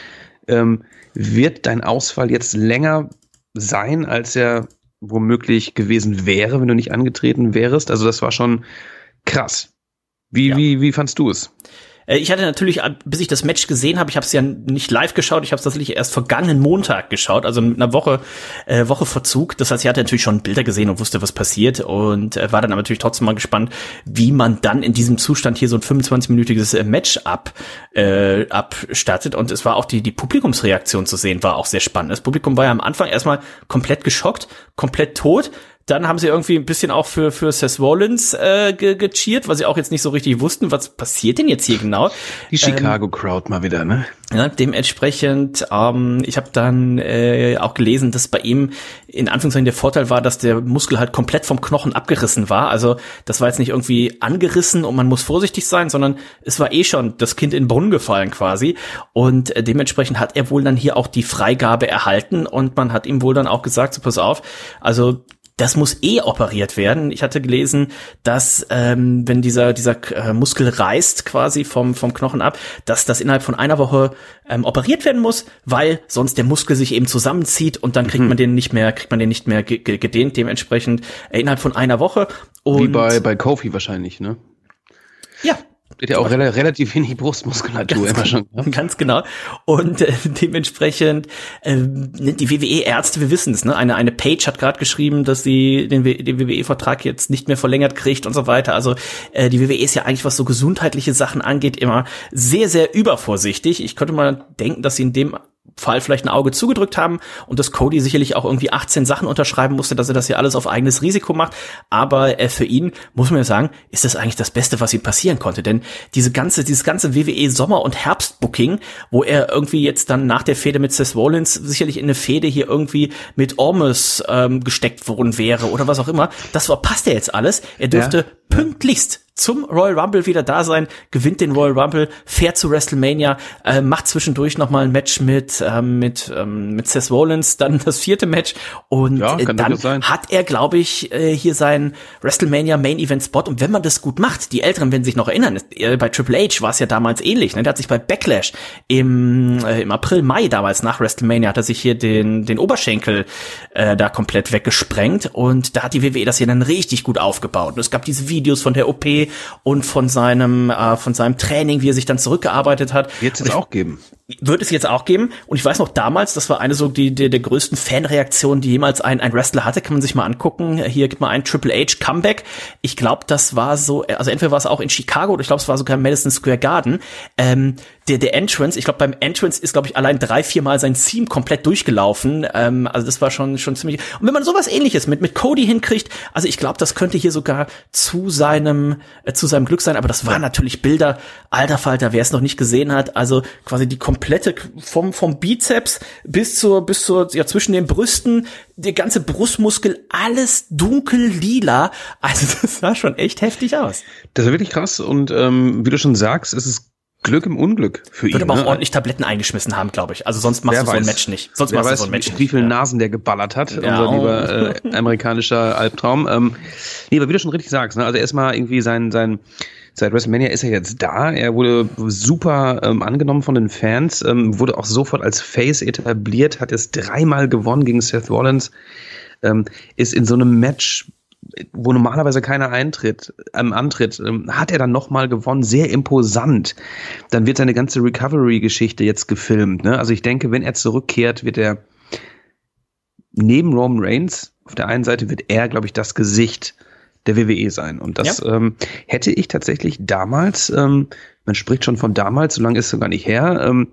Ähm, wird dein Ausfall jetzt länger sein, als er womöglich gewesen wäre, wenn du nicht angetreten wärst? Also das war schon krass. Wie, ja. wie, wie fandst du es? Äh, ich hatte natürlich, äh, bis ich das Match gesehen habe, ich habe es ja nicht live geschaut, ich habe es tatsächlich erst vergangenen Montag geschaut, also mit einer Woche äh, Woche Verzug. Das heißt, ich hatte natürlich schon Bilder gesehen und wusste, was passiert und äh, war dann aber natürlich trotzdem mal gespannt, wie man dann in diesem Zustand hier so ein 25-minütiges äh, Match ab äh, abstattet. Und es war auch die die Publikumsreaktion zu sehen, war auch sehr spannend. Das Publikum war ja am Anfang erstmal komplett geschockt, komplett tot. Dann haben sie irgendwie ein bisschen auch für, für Seth Rollins äh, ge gecheert, weil sie auch jetzt nicht so richtig wussten, was passiert denn jetzt hier genau. Die Chicago ähm, Crowd mal wieder, ne? Ja, dementsprechend, ähm, ich habe dann äh, auch gelesen, dass bei ihm in Anführungszeichen der Vorteil war, dass der Muskel halt komplett vom Knochen abgerissen war. Also das war jetzt nicht irgendwie angerissen und man muss vorsichtig sein, sondern es war eh schon das Kind in den Brunnen gefallen quasi. Und äh, dementsprechend hat er wohl dann hier auch die Freigabe erhalten und man hat ihm wohl dann auch gesagt, so pass auf, also das muss eh operiert werden. Ich hatte gelesen, dass ähm, wenn dieser dieser äh, Muskel reißt quasi vom vom Knochen ab, dass das innerhalb von einer Woche ähm, operiert werden muss, weil sonst der Muskel sich eben zusammenzieht und dann kriegt mhm. man den nicht mehr kriegt man den nicht mehr gedehnt. Dementsprechend äh, innerhalb von einer Woche. Und Wie bei bei Kofi wahrscheinlich, ne? Ja, hat ja auch rel relativ wenig Brustmuskulatur ganz, immer schon. Ja? Ganz genau. Und äh, dementsprechend äh, die WWE-Ärzte, wir wissen es, ne? Eine, eine Page hat gerade geschrieben, dass sie den, den WWE-Vertrag jetzt nicht mehr verlängert kriegt und so weiter. Also äh, die WWE ist ja eigentlich, was so gesundheitliche Sachen angeht, immer sehr, sehr übervorsichtig. Ich könnte mal denken, dass sie in dem Fall vielleicht ein Auge zugedrückt haben und dass Cody sicherlich auch irgendwie 18 Sachen unterschreiben musste, dass er das hier alles auf eigenes Risiko macht. Aber äh, für ihn muss man ja sagen, ist das eigentlich das Beste, was ihm passieren konnte. Denn diese ganze, dieses ganze WWE Sommer- und Herbst-Booking, wo er irgendwie jetzt dann nach der Fehde mit Seth Rollins sicherlich in eine Fehde hier irgendwie mit Ormus ähm, gesteckt worden wäre oder was auch immer, das verpasst er jetzt alles. Er dürfte ja. pünktlichst zum Royal Rumble wieder da sein, gewinnt den Royal Rumble, fährt zu WrestleMania, äh, macht zwischendurch noch mal ein Match mit ähm, mit ähm, mit Seth Rollins, dann das vierte Match und ja, äh, dann hat er, glaube ich, äh, hier seinen WrestleMania Main Event Spot und wenn man das gut macht, die Älteren werden sich noch erinnern, äh, bei Triple H war es ja damals ähnlich, ne? der hat sich bei Backlash im äh, im April Mai damals nach WrestleMania hat er sich hier den den Oberschenkel äh, da komplett weggesprengt und da hat die WWE das hier dann richtig gut aufgebaut und es gab diese Videos von der OP und von seinem, äh, von seinem Training, wie er sich dann zurückgearbeitet hat. Wird es auch geben. Wird es jetzt auch geben. Und ich weiß noch damals, das war eine so die, die der größten Fanreaktionen, die jemals ein, ein Wrestler hatte. Kann man sich mal angucken. Hier gibt man ein Triple H Comeback. Ich glaube, das war so, also entweder war es auch in Chicago oder ich glaube, es war sogar im Madison Square Garden. Ähm, der, der Entrance, ich glaube, beim Entrance ist, glaube ich, allein drei, vier Mal sein Theme komplett durchgelaufen. Ähm, also das war schon, schon ziemlich. Und wenn man sowas ähnliches mit, mit Cody hinkriegt, also ich glaube, das könnte hier sogar zu seinem, äh, zu seinem Glück sein, aber das waren natürlich Bilder, alter Falter, wer es noch nicht gesehen hat, also quasi die komplette vom, vom Bizeps bis zur, bis zur, ja, zwischen den Brüsten, der ganze Brustmuskel, alles dunkel lila. Also das sah schon echt heftig aus. Das war wirklich krass und ähm, wie du schon sagst, es ist Glück im Unglück für Würde ihn. aber auch ne? ordentlich Tabletten eingeschmissen haben, glaube ich. Also sonst machst Wer du so ein weiß. Match nicht. Sonst Wer machst du weiß, so ein Match wie, nicht. wie viele. Nasen der geballert hat, Ja, unser lieber äh, amerikanischer Albtraum. Ähm, nee, aber wie du schon richtig sagst, ne? also erstmal irgendwie sein, sein, seit WrestleMania ist er jetzt da. Er wurde super ähm, angenommen von den Fans, ähm, wurde auch sofort als Face etabliert, hat es dreimal gewonnen gegen Seth Rollins, ähm, ist in so einem Match wo normalerweise keiner eintritt, ähm, antritt, ähm, hat er dann nochmal gewonnen, sehr imposant. Dann wird seine ganze Recovery-Geschichte jetzt gefilmt. Ne? Also ich denke, wenn er zurückkehrt, wird er neben Roman Reigns, auf der einen Seite wird er, glaube ich, das Gesicht der WWE sein. Und das ähm, hätte ich tatsächlich damals, ähm, man spricht schon von damals, so lange ist es sogar nicht her, ähm,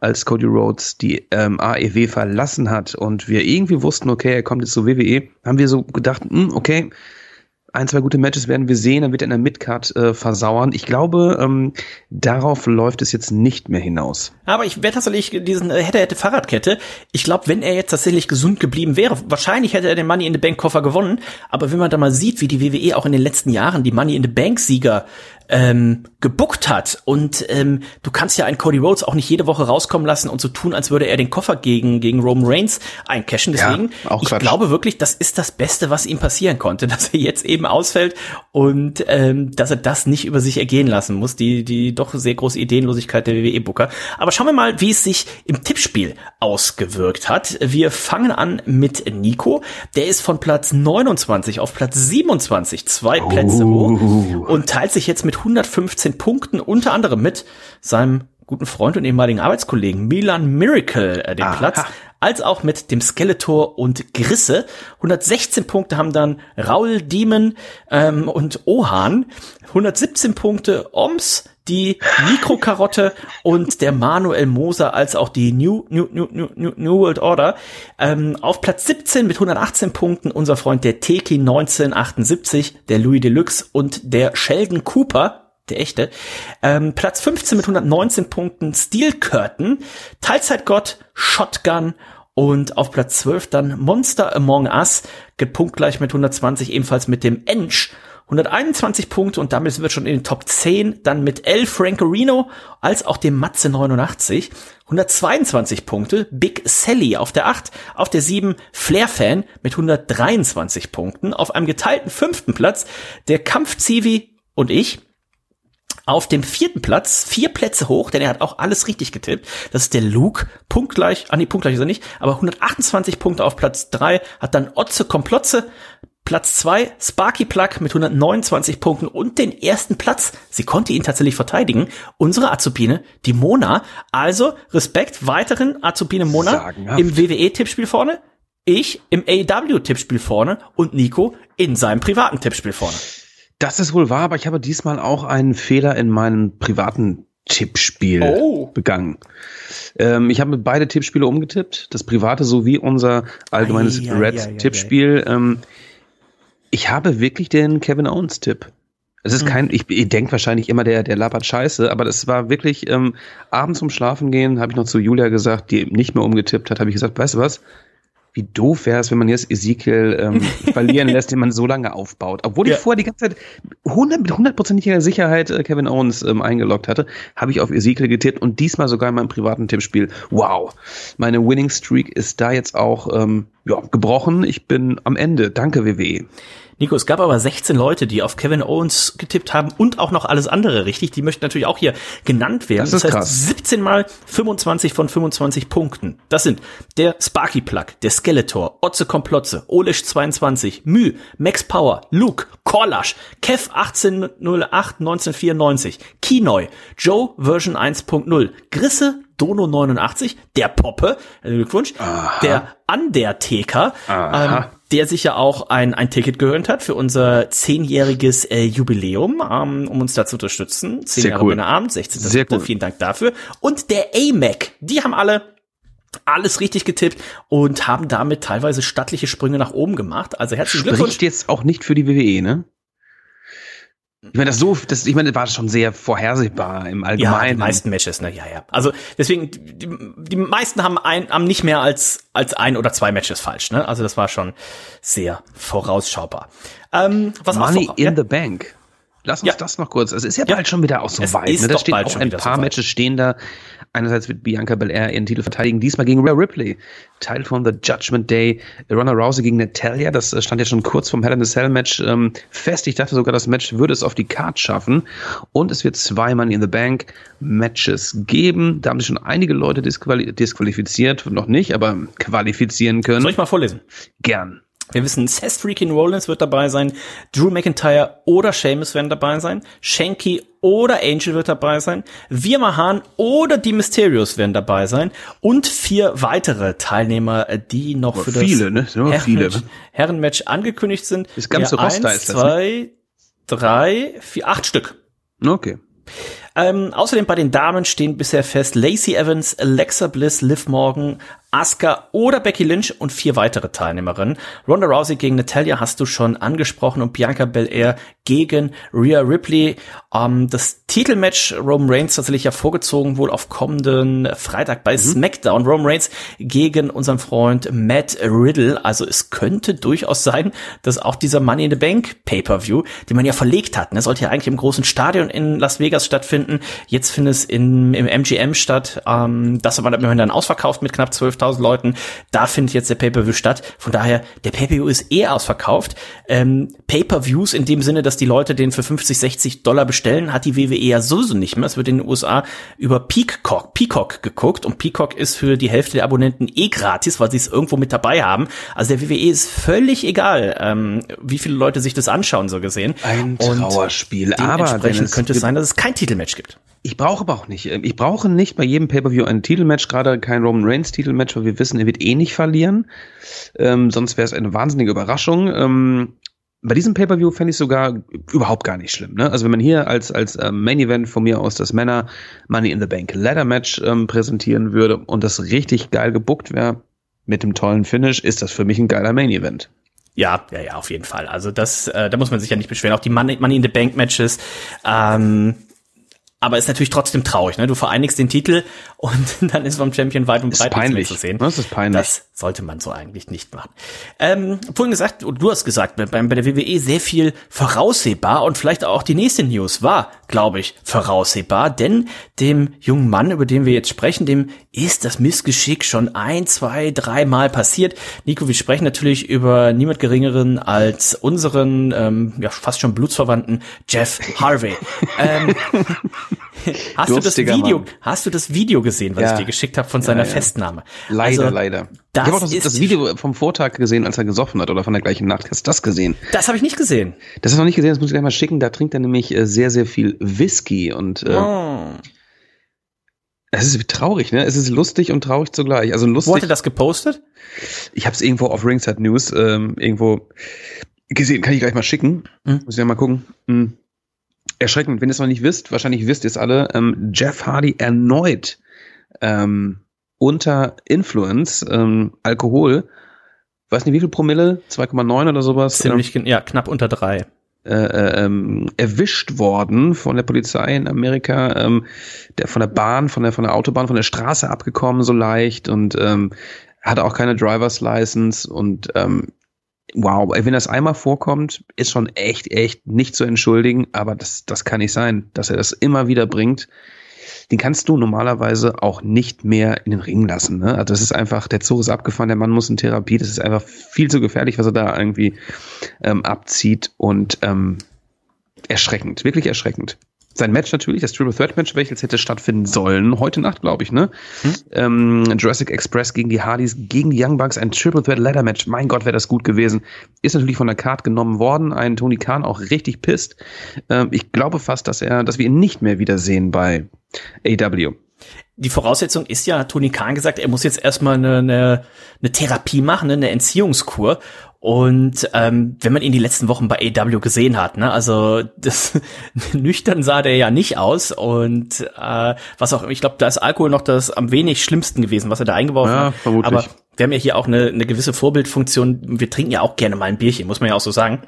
als Cody Rhodes die ähm, AEW verlassen hat und wir irgendwie wussten, okay, er kommt jetzt zur WWE, haben wir so gedacht, hm, okay, ein, zwei gute Matches werden wir sehen, dann wird er in der Midcard äh, versauern. Ich glaube, ähm, darauf läuft es jetzt nicht mehr hinaus. Aber ich werde tatsächlich diesen äh, hätte hätte Fahrradkette. Ich glaube, wenn er jetzt tatsächlich gesund geblieben wäre, wahrscheinlich hätte er den Money in the Bank Koffer gewonnen. Aber wenn man da mal sieht, wie die WWE auch in den letzten Jahren die Money in the Bank Sieger ähm, gebuckt hat und ähm, du kannst ja einen Cody Rhodes auch nicht jede Woche rauskommen lassen und so tun, als würde er den Koffer gegen gegen Roman Reigns eincashen. Deswegen, Ja, auch ich glaube wirklich, das ist das Beste, was ihm passieren konnte, dass er jetzt eben ausfällt und ähm, dass er das nicht über sich ergehen lassen muss. Die die doch sehr große Ideenlosigkeit der WWE Booker. Aber schauen wir mal, wie es sich im Tippspiel ausgewirkt hat. Wir fangen an mit Nico. Der ist von Platz 29 auf Platz 27, zwei Plätze hoch und teilt sich jetzt mit 115 Punkten unter anderem mit seinem guten Freund und ehemaligen Arbeitskollegen Milan Miracle äh, den Aha. Platz, als auch mit dem Skeletor und Grisse. 116 Punkte haben dann Raul Demon ähm, und Ohan. 117 Punkte Oms, die Mikrokarotte und der Manuel Moser als auch die New, New, New, New, New, World Order. Ähm, auf Platz 17 mit 118 Punkten unser Freund der Teki 1978, der Louis Deluxe und der Sheldon Cooper, der echte. Ähm, Platz 15 mit 119 Punkten Steel Curtain, Teilzeitgott, Shotgun und auf Platz 12 dann Monster Among Us, gepunktgleich mit 120, ebenfalls mit dem Ensch. 121 Punkte und damit sind wir schon in den Top 10. Dann mit El Francorino als auch dem Matze 89. 122 Punkte. Big Sally auf der 8. Auf der 7 Flair Fan mit 123 Punkten. Auf einem geteilten fünften Platz der Kampf-Zivi und ich. Auf dem vierten Platz, vier Plätze hoch, denn er hat auch alles richtig getippt. Das ist der Luke, punktgleich, ah nee, punktgleich ist er nicht, aber 128 Punkte auf Platz drei hat dann Otze Komplotze, Platz zwei Sparky Plug mit 129 Punkten und den ersten Platz, sie konnte ihn tatsächlich verteidigen, unsere Azubine, die Mona. Also Respekt, weiteren Azubine Mona Sagenhaft. im WWE-Tippspiel vorne, ich im AEW-Tippspiel vorne und Nico in seinem privaten Tippspiel vorne. Das ist wohl wahr, aber ich habe diesmal auch einen Fehler in meinem privaten Tippspiel Oh. begangen. Ähm, ich habe beide Tippspiele umgetippt, das private sowie unser allgemeines Ei, ei, ei, ei, Red-Tippspiel. Ähm, ich habe wirklich den Kevin Owens-Tipp. Es Hm. ist kein, ich, ihr denkt wahrscheinlich immer, der, der labert Scheiße, aber das war wirklich, ähm, abends zum Schlafen gehen, habe ich noch zu Julia gesagt, die nicht mehr umgetippt hat, habe ich gesagt, weißt du was? Wie doof wäre es, wenn man jetzt Ezekiel ähm, verlieren lässt, den man so lange aufbaut. Obwohl Ja. ich vorher die ganze Zeit 100, mit hundertprozentiger Sicherheit äh, Kevin Owens ähm, eingeloggt hatte, habe ich auf Ezekiel getippt und diesmal sogar in meinem privaten Tippspiel. Wow, meine Winning Streak ist da jetzt auch ähm, ja, gebrochen. Ich bin am Ende. Danke, WWE. Nico, es gab aber 16 Leute, die auf Kevin Owens getippt haben und auch noch alles andere richtig. Die möchten natürlich auch hier genannt werden. Das ist das heißt, krass. 17 mal 25 von 25 Punkten. Das sind der Sparky Plug, der Skeletor, Otze Komplotze, Olish 22, Mü, Max Power, Luke, Korlasch, Kev 1808 1994, Kinoy, Joe Version 1.0, Grisse, Dono 89, der Poppe, äh, Glückwunsch, der Undertaker, Aha. ähm, der sich ja auch ein, ein Ticket gehört hat für unser zehnjähriges äh, Jubiläum, ähm, um uns da zu unterstützen. Zehn Sehr Jahre cool. Männerabend, 16. Sehr cool. Vielen Dank dafür. Und der AMAC, die haben alle alles richtig getippt und haben damit teilweise stattliche Sprünge nach oben gemacht. Also herzlichen Glückwunsch. Spricht jetzt auch nicht für die WWE, ne? Ich meine, das so, das, ich meine, das war schon sehr vorhersehbar im Ja, Allgemeinen. die meisten Matches, ne, ja, ja. Also deswegen, die, die meisten haben ein, haben nicht mehr als als ein oder zwei Matches falsch, ne? Also das war schon sehr vorausschaubar. Ähm, was auch Money vor- in ja? the Bank. Lass uns Ja. das noch kurz. Es ist ja, Ja. bald schon wieder auch so Es weit. Ne? Da stehen bald auch schon ein paar. Matches stehen da. Einerseits wird Bianca Belair ihren Titel verteidigen, diesmal gegen Rhea Ripley. Teil von The Judgment Day. Ronda Rousey gegen Natalia. Das äh, stand ja schon kurz vom Hell in a Cell Match ähm, fest. Ich dachte sogar, das Match würde es auf die Card schaffen. Und es wird zwei Money in the Bank Matches geben. Da haben sich schon einige Leute disquali disqualifiziert. Noch nicht, aber qualifizieren können. Soll ich mal vorlesen? Gern. Wir wissen, Seth Freaking Rollins wird dabei sein, Drew McIntyre oder Sheamus werden dabei sein, Shanky oder Angel wird dabei sein, Wir Mahan oder die Mysterios werden dabei sein und vier weitere Teilnehmer, die noch Aber für das viele, ne? Sind aber viele. Herrenmatch, Herrenmatch angekündigt sind. Das ganze Ja, Roster eins, ist das, ne? zwei, drei, vier, acht Stück. Okay. Ähm, außerdem bei den Damen stehen bisher fest Lacey Evans, Alexa Bliss, Liv Morgan, Asuka oder Becky Lynch und vier weitere Teilnehmerinnen. Ronda Rousey gegen Natalia hast du schon angesprochen und Bianca Belair gegen Rhea Ripley. Ähm, das Titelmatch Roman Reigns tatsächlich ja vorgezogen wohl auf kommenden Freitag bei SmackDown. Roman Reigns gegen unseren Freund Matt Riddle. Also es könnte durchaus sein, dass auch dieser Money in the Bank Pay-Per-View, den man ja verlegt hat, ne, sollte ja eigentlich im großen Stadion in Las Vegas stattfinden. Jetzt findet es in, im MGM statt. Ähm, das dann immerhin dann ausverkauft mit knapp 12.000 Leuten. Da findet jetzt der Pay-Per-View statt. Von daher, der Pay-Per-View ist eher ausverkauft. Ähm, Pay-Per-Views in dem Sinne, dass die Leute den für 50, 60 Dollar bestellen, hat die WWE ja sowieso nicht mehr. Es wird in den USA über Peacock, Peacock geguckt und Peacock ist für die Hälfte der Abonnenten eh gratis, weil sie es irgendwo mit dabei haben. Also der WWE ist völlig egal, ähm, wie viele Leute sich das anschauen, so gesehen. Ein Und Trauerspiel. Aber Dementsprechend Dennis, könnte es sein, dass es kein Titelmatch gibt. Ich brauche aber auch nicht. ähm, Ich brauche nicht bei jedem Pay-Per-View ein Titelmatch, gerade kein Roman Reigns Titelmatch, weil wir wissen, er wird eh nicht verlieren. Ähm, sonst wäre es eine wahnsinnige Überraschung. Ähm, bei diesem Pay-Per-View fände ich sogar überhaupt gar nicht schlimm. Ne? Also wenn man hier als, als ähm, Main Event von mir aus das Männer Money in the Bank Ladder Match ähm, präsentieren würde und das richtig geil gebuckt wäre mit dem tollen Finish, ist das für mich ein geiler Main Event. Ja, ja, ja, auf jeden Fall. Also das, äh, da muss man sich ja nicht beschweren. Auch die Money, Money in the Bank Matches. Ähm, aber ist natürlich trotzdem traurig, ne? Du vereinigst den Titel und dann ist vom Champion weit und breit nichts zu sehen. Das ist peinlich. Das sollte man so eigentlich nicht machen. Ähm, vorhin gesagt, und du hast gesagt, bei, bei der WWE sehr viel voraussehbar und vielleicht auch die nächste News war, glaube ich, voraussehbar, denn dem jungen Mann, über den wir jetzt sprechen, dem ist das Missgeschick schon ein, zwei, dreimal passiert. Nico, wir sprechen natürlich über niemand Geringeren als unseren, ähm, ja, fast schon Blutsverwandten Jeff Harvey. ähm, hast du das Video, Mann. hast du das Video gesehen, was Ja. ich dir geschickt habe von seiner ja. Festnahme? Leider, Also, leider. ich habe auch das, das Video vom Vortag gesehen, als er gesoffen hat oder von der gleichen Nacht. Hast du das gesehen? Das habe ich nicht gesehen. Das hast du noch nicht gesehen, das muss ich gleich mal schicken. Da trinkt er nämlich äh, sehr, sehr viel Whisky und äh, Oh. es ist traurig, ne? Es ist lustig und traurig zugleich. Also Wo lustig. hat er das gepostet? Ich habe es irgendwo auf Ringside News ähm, irgendwo gesehen. Kann ich gleich mal schicken. Mhm. Muss ich ja mal gucken. Hm. Erschreckend, wenn ihr es noch nicht wisst, wahrscheinlich wisst ihr es alle. Ähm, Jeff Hardy erneut ähm, unter Influence, ähm, Alkohol. Weiß nicht, wie viel Promille? 2,9 oder sowas. Ziemlich, gen- ja, knapp unter drei. äh, äh, ähm, erwischt worden von der Polizei in Amerika, ähm, der von der Bahn, von der von der Autobahn, von der Straße abgekommen so leicht und ähm, hatte auch keine Drivers License und ähm, wow, wenn das einmal vorkommt, ist schon echt echt nicht zu entschuldigen, aber das das kann nicht sein, dass er das immer wieder bringt. den kannst du normalerweise auch nicht mehr in den Ring lassen. Ne? Also das ist einfach, der Zug ist abgefahren, der Mann muss in Therapie, das ist einfach viel zu gefährlich, was er da irgendwie ähm, abzieht und ähm, erschreckend, wirklich erschreckend sein Match natürlich, das Triple Threat Match, welches hätte stattfinden sollen, heute Nacht, glaube ich, ne? Hm? Ähm, Jurassic Express gegen die Hardys, gegen die Young Bucks, ein Triple Threat Ladder Match. Mein Gott, wäre das gut gewesen. Ist natürlich von der Card genommen worden. Ein Tony Khan auch richtig pisst. Ähm, ich glaube fast, dass er, dass wir ihn nicht mehr wiedersehen bei AW die Voraussetzung ist ja, Tony Khan gesagt, er muss jetzt erstmal eine, eine, eine Therapie machen, ne, eine Entziehungskur. Und ähm, wenn man ihn die letzten Wochen bei AW gesehen hat, ne, also das nüchtern sah der ja nicht aus und äh, was auch, ich glaube, da ist Alkohol noch das am wenig schlimmsten gewesen, was er da eingeworfen ja, hat. Vermutlich. Aber wir haben ja hier auch eine, eine gewisse Vorbildfunktion. Wir trinken ja auch gerne mal ein Bierchen, muss man ja auch so sagen.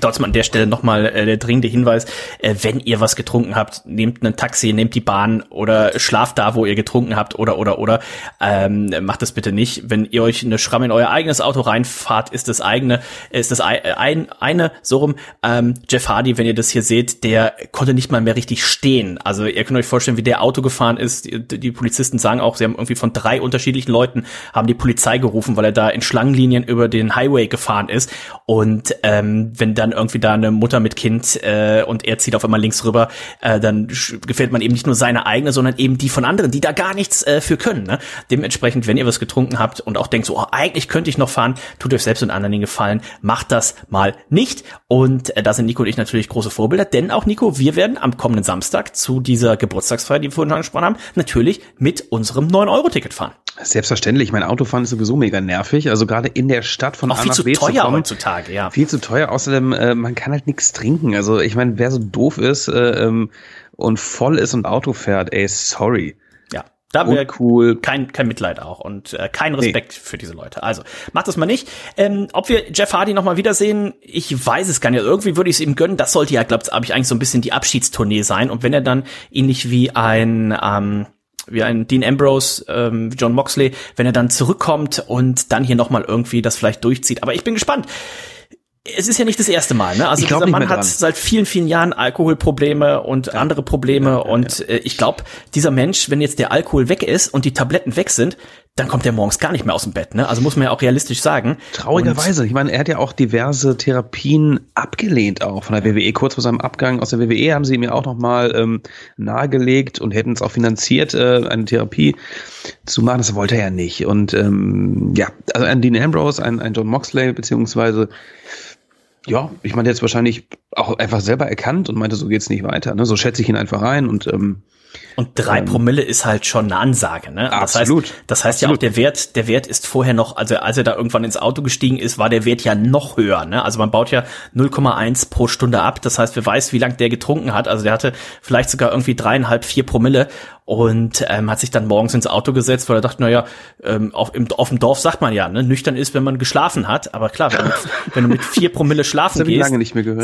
Trotzdem an der Stelle nochmal äh, der dringende Hinweis, äh, wenn ihr was getrunken habt, nehmt ein Taxi, nehmt die Bahn oder schlaft da, wo ihr getrunken habt oder oder oder ähm, macht das bitte nicht. Wenn ihr euch eine Schramme in euer eigenes Auto reinfahrt, ist das eigene, ist das ein, ein, eine, so rum. Ähm, Jeff Hardy, wenn ihr das hier seht, der konnte nicht mal mehr richtig stehen. Also ihr könnt euch vorstellen, wie der Auto gefahren ist. Die, die Polizisten sagen auch, sie haben irgendwie von drei unterschiedlichen Leuten haben die Polizei gerufen, weil er da in Schlangenlinien über den Highway gefahren ist. Und ähm, wenn dann irgendwie da eine Mutter mit Kind äh, und er zieht auf einmal links rüber, äh, dann gefällt man eben nicht nur seine eigene, sondern eben die von anderen, die da gar nichts äh, für können. Ne? Dementsprechend, wenn ihr was getrunken habt und auch denkt so, oh, eigentlich könnte ich noch fahren, tut euch selbst und anderen den Gefallen, macht das mal nicht. Und äh, da sind Nico und ich natürlich große Vorbilder, denn auch Nico, wir werden am kommenden Samstag zu dieser Geburtstagsfeier, die wir vorhin angesprochen haben, natürlich mit unserem 9-Euro-Ticket fahren. Selbstverständlich, mein Autofahren ist sowieso mega nervig. Also gerade in der Stadt von auch A viel zu teuer kommen, heutzutage, ja. Viel zu teuer. Außerdem, äh, man kann halt nichts trinken. Also ich meine, wer so doof ist äh, ähm, und voll ist und Auto fährt, ey, sorry. Ja, da wäre cool. Kein, kein Mitleid auch und äh, kein Respekt nee. für diese Leute. Also macht das mal nicht. Ähm, ob wir Jeff Hardy noch mal wiedersehen, ich weiß es gar nicht. Irgendwie würde ich es ihm gönnen. Das sollte ja, glaube ich, eigentlich so ein bisschen die Abschiedstournee sein. Und wenn er dann ähnlich wie ein ähm, wie ein Dean Ambrose, ähm, John Moxley, wenn er dann zurückkommt und dann hier nochmal irgendwie das vielleicht durchzieht. Aber ich bin gespannt es ist ja nicht das erste Mal, ne? Also dieser Mann hat seit vielen, vielen Jahren Alkoholprobleme und ja. andere Probleme ja, ja, und äh, ich glaube, dieser Mensch, wenn jetzt der Alkohol weg ist und die Tabletten weg sind, dann kommt er morgens gar nicht mehr aus dem Bett, ne? Also muss man ja auch realistisch sagen. Traurigerweise, ich meine, er hat ja auch diverse Therapien abgelehnt auch von der WWE. Kurz vor seinem Abgang aus der WWE haben sie ihm ja auch nochmal ähm, nahegelegt und hätten es auch finanziert, äh, eine Therapie zu machen. Das wollte er ja nicht. Und ähm, ja, also ein Dean Ambrose, ein, ein John Moxley, beziehungsweise ja, ich meine, jetzt wahrscheinlich auch einfach selber erkannt und meinte, so geht's nicht weiter. Ne? So schätze ich ihn einfach ein und ähm, und drei ähm, Promille ist halt schon eine Ansage, ne? Das absolut. Heißt, das heißt absolut. ja auch, der Wert, der Wert ist vorher noch, also als er da irgendwann ins Auto gestiegen ist, war der Wert ja noch höher, ne? Also man baut ja 0,1 pro Stunde ab. Das heißt, wer weiß, wie lang der getrunken hat. Also der hatte vielleicht sogar irgendwie dreieinhalb, vier Promille und ähm, hat sich dann morgens ins Auto gesetzt, weil er dachte, naja, ähm, auf, im, auf dem Dorf sagt man ja, ne, nüchtern ist, wenn man geschlafen hat. Aber klar, wenn du, wenn du mit vier Promille schlafen gehst,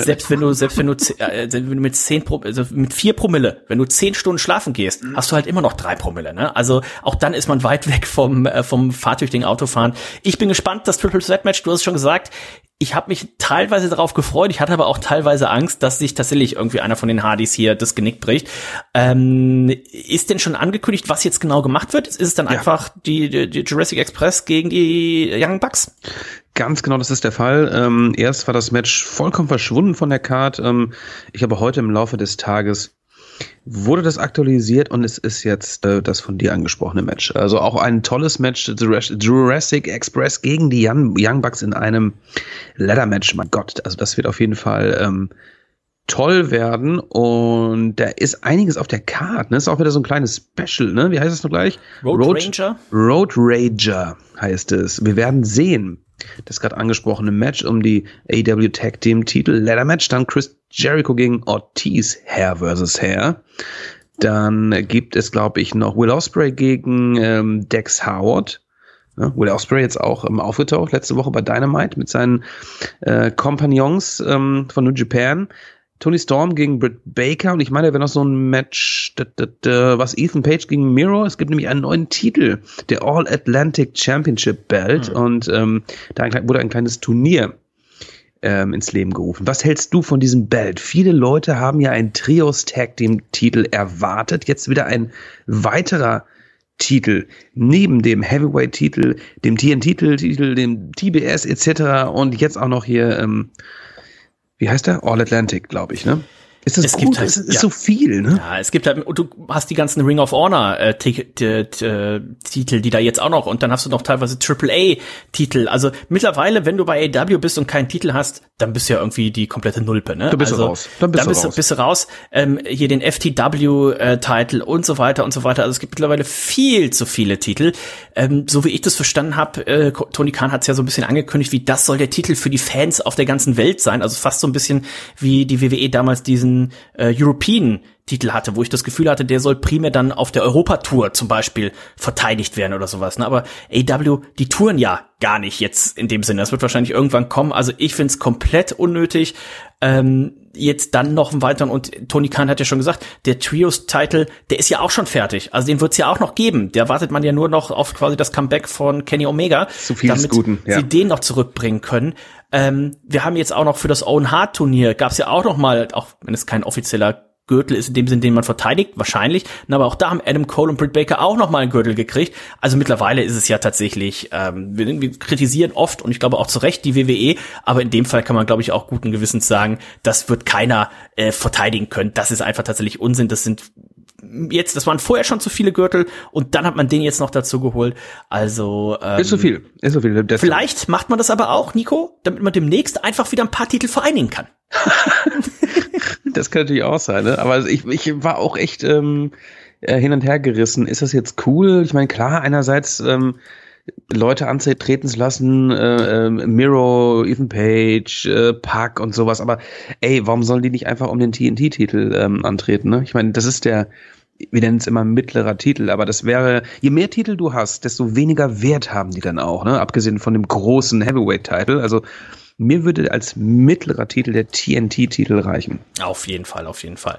selbst wenn du, selbst wenn du, äh, wenn du mit zehn, also mit vier Promille, wenn du zehn Stunden schlafen gehst, mhm. hast du halt immer noch drei Promille. Ne? Also auch dann ist man weit weg vom äh, vom fahrtüchtigen Autofahren. Ich bin gespannt, das Triple Threat Match. Du hast es schon gesagt, ich habe mich teilweise darauf gefreut, ich hatte aber auch teilweise Angst, dass sich tatsächlich irgendwie einer von den Hardys hier das Genick bricht. Ähm, ist denn schon angekündigt, was jetzt genau gemacht wird? Ist es dann ja. einfach die, die, die, Jurassic Express gegen die Young Bucks? Ganz genau, das ist der Fall. Ähm, erst war das Match vollkommen verschwunden von der Card. Ähm, ich habe heute im Laufe des Tages wurde das aktualisiert und es ist jetzt äh, das von dir angesprochene Match. Also auch ein tolles Match, Jurassic Express gegen die Young, Bucks in einem Ladder-Match. Mein Gott, also das wird auf jeden Fall ähm, toll werden und da ist einiges auf der Karte. Ne? Ist auch wieder so ein kleines Special, ne? Wie heißt das noch gleich? Road, Road Ranger? Road Ranger heißt es. Wir werden sehen. Das gerade angesprochene Match um die AW Tag Team Titel Ladder Match, dann Chris Jericho gegen Ortiz, Hair versus Hair. Dann gibt es, glaube ich, noch Will Ospreay gegen ähm, Dex Howard. Ja, Will Ospreay jetzt auch ähm, aufgetaucht letzte Woche bei Dynamite mit seinen äh, Kompagnons ähm, von New Japan. Tony Storm gegen Britt Baker und ich meine, da wäre noch so ein Match, dat, dat, uh, was Ethan Page gegen Miro. Es gibt nämlich einen neuen Titel, der All Atlantic Championship Belt mhm. und ähm, da wurde ein kleines Turnier ähm, ins Leben gerufen. Was hältst du von diesem Belt? Viele Leute haben ja einen Trios Tag Team Titel erwartet. Jetzt wieder ein weiterer Titel neben dem Heavyweight Titel, dem TNT Titel, dem TBS etc. und jetzt auch noch hier, ähm, wie heißt der? All Atlantic, glaube ich, ne? Ist das es gut? Gibt halt, es ist ja. so viel, ne? Ja, es gibt halt, du hast die ganzen Ring of Honor äh, Titel, die da jetzt auch noch und dann hast du noch teilweise AAA Titel. Also mittlerweile, wenn du bei AW bist und keinen Titel hast, dann bist du ja irgendwie die komplette Nulpe, ne? Du bist also, raus. Dann bist, dann bist du raus. Bist du raus. Ähm, hier den FTW äh, Titel und so weiter und so weiter. Also es gibt mittlerweile viel zu viele Titel. Ähm, so wie ich das verstanden habe, äh, Tony Khan hat es ja so ein bisschen angekündigt, wie das soll der Titel für die Fans auf der ganzen Welt sein. Also fast so ein bisschen wie die WWE damals diesen äh, European Titel hatte, wo ich das Gefühl hatte, der soll primär dann auf der Europatour zum Beispiel verteidigt werden oder sowas. Ne? Aber AW, die touren ja gar nicht jetzt in dem Sinne. Das wird wahrscheinlich irgendwann kommen. Also ich finde es komplett unnötig. Ähm, jetzt dann noch einen weiteren und Tony Khan hat ja schon gesagt, der Trios-Title, der ist ja auch schon fertig. Also den wird es ja auch noch geben. Der wartet man ja nur noch auf quasi das Comeback von Kenny Omega, so viel damit Guten, ja. sie den noch zurückbringen können. Ähm, wir haben jetzt auch noch für das Own Heart Turnier gab es ja auch noch mal, auch wenn es kein offizieller Gürtel ist in dem Sinn, den man verteidigt, wahrscheinlich. Aber auch da haben Adam Cole und Britt Baker auch noch mal einen Gürtel gekriegt. Also mittlerweile ist es ja tatsächlich, ähm, wir, wir kritisieren oft und ich glaube auch zu Recht die WWE, aber in dem Fall kann man, glaube ich, auch guten Gewissens sagen, das wird keiner äh, verteidigen können. Das ist einfach tatsächlich Unsinn. Das sind jetzt, das waren vorher schon zu viele Gürtel und dann hat man den jetzt noch dazu geholt. Also ähm, ist so viel, ist so viel. Vielleicht macht man das aber auch, Nico, damit man demnächst einfach wieder ein paar Titel vereinigen kann. das kann natürlich auch sein, ne? Aber ich, ich war auch echt ähm, äh, hin und her gerissen. Ist das jetzt cool? Ich meine, klar, einerseits ähm, Leute antreten zu lassen, äh, äh, Miro, Ethan Page, äh, Puck und sowas, aber ey, warum sollen die nicht einfach um den TNT-Titel ähm, antreten? Ne? Ich meine, das ist der, wir nennen es immer mittlerer Titel, aber das wäre, je mehr Titel du hast, desto weniger Wert haben die dann auch, ne? Abgesehen von dem großen Heavyweight-Titel. Also mir würde als mittlerer Titel der TNT-Titel reichen. Auf jeden Fall, auf jeden Fall.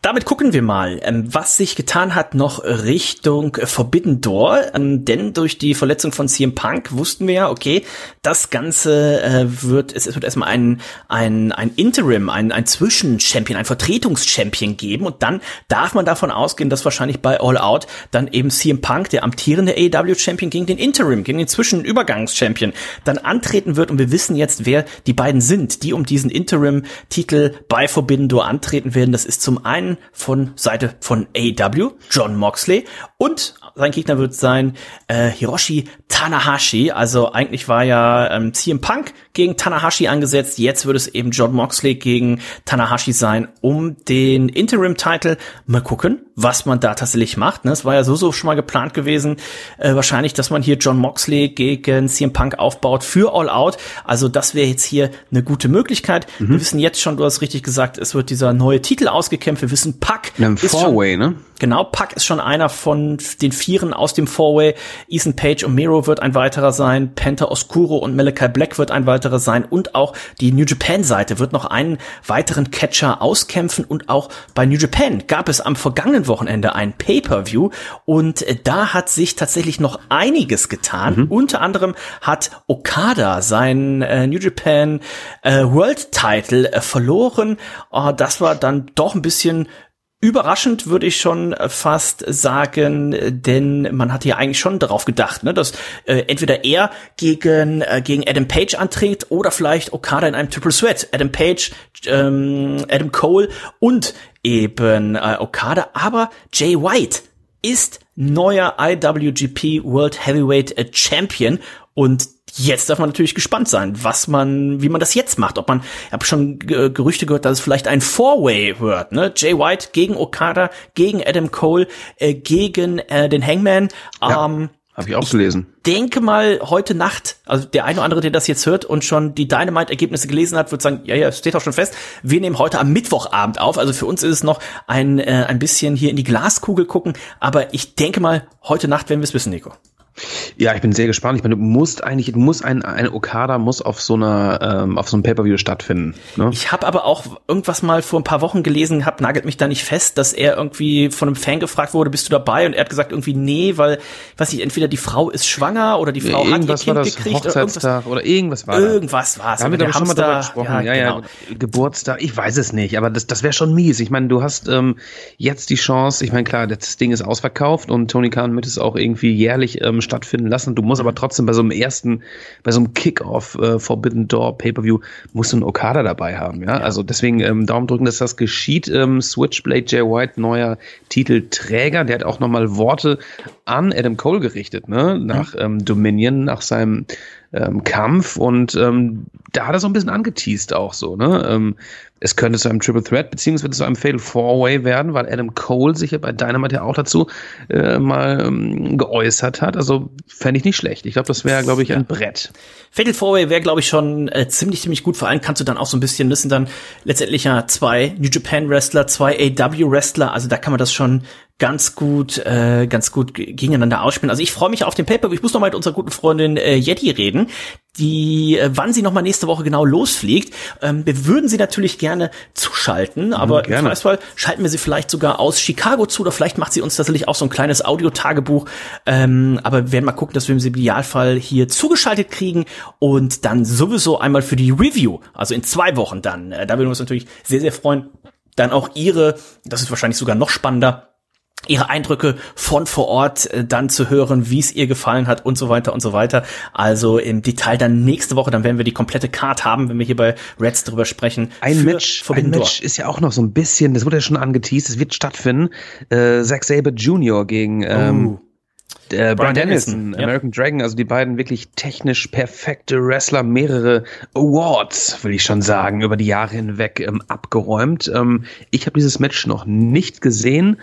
Damit gucken wir mal, ähm, was sich getan hat noch Richtung Forbidden Door. Ähm, denn durch die Verletzung von CM Punk wussten wir ja, okay, das Ganze äh, wird, es, wird erstmal ein, ein, ein Interim, ein, ein Zwischenchampion, ein Vertretungschampion geben. Und dann darf man davon ausgehen, dass wahrscheinlich bei All Out dann eben CM Punk, der amtierende AEW-Champion, gegen den Interim, gegen den Zwischenübergangs-Champion dann antreten wird. Und wir wissen jetzt, wer wer die beiden sind, die um diesen Interim-Titel bei Forbidden Door antreten werden. Das ist zum einen von Seite von AEW, John Moxley, und sein Gegner wird sein äh, Hiroshi Tanahashi. Also eigentlich war ja ähm, CM Punk gegen Tanahashi angesetzt. Jetzt wird es eben John Moxley gegen Tanahashi sein um den Interim-Title. Mal gucken, was man da tatsächlich macht. Ne? Es war ja so so schon mal geplant gewesen, äh, wahrscheinlich, dass man hier John Moxley gegen CM Punk aufbaut für All Out. Also das wäre jetzt hier eine gute Möglichkeit. Mhm. Wir wissen jetzt schon, du hast richtig gesagt, es wird dieser neue Titel ausgekämpft. Wir wissen, Pack ist Four-Way, ne? Genau, Pack ist schon einer von den Vieren aus dem Four-Way. Ethan Page und Miro wird ein weiterer sein. Penta Oscuro und Malachi Black wird ein weiterer sein. Und auch die New Japan-Seite wird noch einen weiteren Catcher auskämpfen. Und auch bei New Japan gab es am vergangenen Wochenende ein Pay-Per-View. Und da hat sich tatsächlich noch einiges getan. Mhm. Unter anderem hat Okada seinen äh, New Japan äh, World Title äh, verloren. Oh, das war dann doch ein bisschen Überraschend würde ich schon fast sagen, denn man hatte ja eigentlich schon darauf gedacht, ne, dass äh, entweder er gegen äh, gegen Adam Page antritt oder vielleicht Okada in einem Triple Sweat. Adam Page, ähm, Adam Cole und eben äh, Okada. Aber Jay White ist neuer IWGP World Heavyweight Champion und Jetzt darf man natürlich gespannt sein, was man, wie man das jetzt macht. Ob man, ich habe schon Gerüchte gehört, dass es vielleicht ein Four-Way wird, ne? Jay White gegen Okada, gegen Adam Cole, äh, gegen äh, den Hangman. Ja. Ähm, habe ich auch gelesen. Denke mal heute Nacht, also der eine oder andere, der das jetzt hört und schon die Dynamite-Ergebnisse gelesen hat, wird sagen, ja, ja, steht auch schon fest. Wir nehmen heute am Mittwochabend auf. Also für uns ist es noch ein, äh, ein bisschen hier in die Glaskugel gucken. Aber ich denke mal, heute Nacht werden wir es wissen, Nico. Ja, ich bin sehr gespannt. Ich meine, du musst eigentlich, du musst ein, ein Okada muss auf so einer, ähm, auf so einem Pay-per-View stattfinden. Ne? Ich habe aber auch irgendwas mal vor ein paar Wochen gelesen, hab nagelt mich da nicht fest, dass er irgendwie von einem Fan gefragt wurde, bist du dabei? Und er hat gesagt irgendwie nee, weil, weiß ich, entweder die Frau ist schwanger oder die Frau irgendwas hat ihr war Kind gekriegt oder irgendwas. Hochzeitstag oder irgendwas war. Irgendwas war es. Da haben wir, ich, schon mal drüber gesprochen. Ja, ja, genau. Geburtstag, ich weiß es nicht, aber das, das wäre schon mies. Ich meine, du hast ähm, jetzt die Chance, ich meine, klar, das Ding ist ausverkauft und Tony Khan wird es auch irgendwie jährlich ähm, stattfinden lassen. Du musst aber trotzdem bei so einem ersten, bei so einem Kick-Off äh, Forbidden Door Pay-Per-View, musst du einen Okada dabei haben, ja. Also deswegen ähm, Daumen drücken, dass das geschieht. Ähm, Switchblade Jay White, neuer Titelträger, der hat auch nochmal Worte an Adam Cole gerichtet, ne? Nach ähm, Dominion, nach seinem ähm, Kampf und ähm, da hat er so ein bisschen angeteased auch so, ne? Ähm, es könnte zu einem Triple Threat beziehungsweise zu einem Fatal Four Way werden, weil Adam Cole sich ja bei Dynamite ja auch dazu äh, mal ähm, geäußert hat. Also fände ich nicht schlecht. Ich glaube, das wäre, glaube ich, ein Brett. Fatal Four-Way wäre, glaube ich, schon äh, ziemlich, ziemlich gut. Vor allem kannst du dann auch so ein bisschen, sind dann letztendlich ja zwei New Japan Wrestler, zwei AW Wrestler. Also da kann man das schon ganz gut, äh, ganz gut gegeneinander ausspielen. Also ich freue mich auf den Paper. Ich muss noch mal mit unserer guten Freundin äh, Yeti reden, die, äh, wann sie noch mal nächste Woche genau losfliegt. Ähm, wir würden sie natürlich gerne zuschalten, aber im gerne. Zweifelsfall schalten wir sie vielleicht sogar aus Chicago zu oder vielleicht macht sie uns tatsächlich auch so ein kleines Audiotagebuch. Ähm, aber wir werden mal gucken, dass wir sie im Idealfall hier zugeschaltet kriegen und dann sowieso einmal für die Review, also in zwei Wochen dann. Äh, da würden wir uns natürlich sehr, sehr freuen. Dann auch ihre, das ist wahrscheinlich sogar noch spannender, ihre Eindrücke von vor Ort äh, dann zu hören, wie es ihr gefallen hat und so weiter und so weiter. Also im Detail dann nächste Woche, dann werden wir die komplette Card haben, wenn wir hier bei Reds drüber sprechen. Ein Match, ein. Match ist ja auch noch so ein bisschen, das wurde ja schon angeteased, es wird stattfinden. Äh, Zack Sabre Jr. gegen ähm, Oh. äh, Brian Danielson, ja. American Dragon, also die beiden wirklich technisch perfekte Wrestler, mehrere Awards, will ich schon sagen, über die Jahre hinweg ähm, abgeräumt. Ähm, ich habe dieses Match noch nicht gesehen.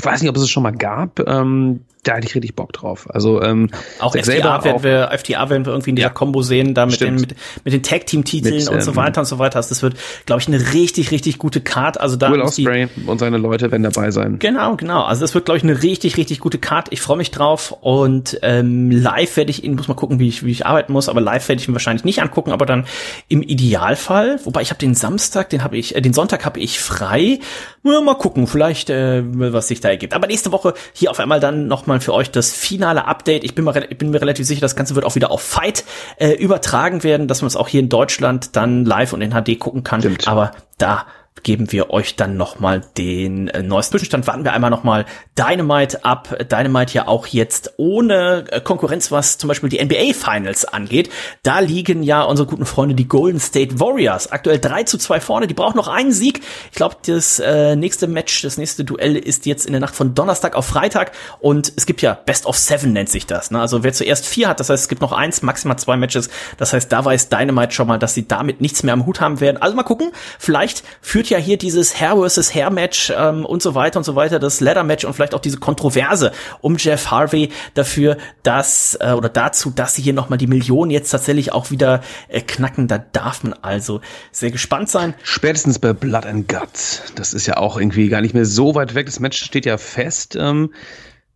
Ich weiß nicht, ob es es schon mal gab. Ähm, da hätte ich richtig Bock drauf. Also ähm, Auch FTA Sabre werden auch- wir, FTA werden wir irgendwie in dieser Ja. Combo sehen, da mit den, mit, mit den Tag-Team-Titeln Mit, und so ähm, weiter und so weiter. Also das wird, glaube ich, eine richtig, richtig gute Card. Also da Will Ospreay und seine Leute werden dabei sein. Genau, genau. Also das wird, glaube ich, eine richtig, richtig gute Card. Ich freue mich drauf. Und ähm, live werde ich ihn, muss mal gucken, wie ich, wie ich arbeiten muss, aber live werde ich ihn wahrscheinlich nicht angucken, aber dann im Idealfall, wobei ich habe den Samstag, den habe ich, äh, den Sonntag habe ich frei. Ja, mal gucken, vielleicht, äh, was sich da ergibt. Aber nächste Woche hier auf einmal dann nochmal für euch das finale Update. Ich bin, mal, ich bin mir relativ sicher, das Ganze wird auch wieder auf Fight äh, übertragen werden, dass man es auch hier in Deutschland dann live und in HD gucken kann. Stimmt. Aber da geben wir euch dann nochmal den äh, neuesten Zwischenstand. Warten wir einmal nochmal Dynamite ab. Dynamite ja auch jetzt ohne äh, Konkurrenz, was zum Beispiel die NBA Finals angeht. Da liegen ja unsere guten Freunde, die Golden State Warriors, aktuell 3 zu 2 vorne. Die brauchen noch einen Sieg. Ich glaube, das äh, nächste Match, das nächste Duell ist jetzt in der Nacht von Donnerstag auf Freitag. Und es gibt ja Best of Seven nennt sich das. Ne? Also wer zuerst vier hat, das heißt, es gibt noch eins, maximal zwei Matches. Das heißt, da weiß Dynamite schon mal, dass sie damit nichts mehr am Hut haben werden. Also mal gucken. Vielleicht führt ja hier dieses Hair versus Hair Match ähm, und so weiter und so weiter, das Ladder Match und vielleicht auch diese Kontroverse um Jeff Harvey dafür, dass äh, oder dazu, dass sie hier nochmal die Millionen jetzt tatsächlich auch wieder äh, knacken. Da darf man also sehr gespannt sein. Spätestens bei Blood and Guts. Das ist ja auch irgendwie gar nicht mehr so weit weg. Das Match steht ja fest. Ähm,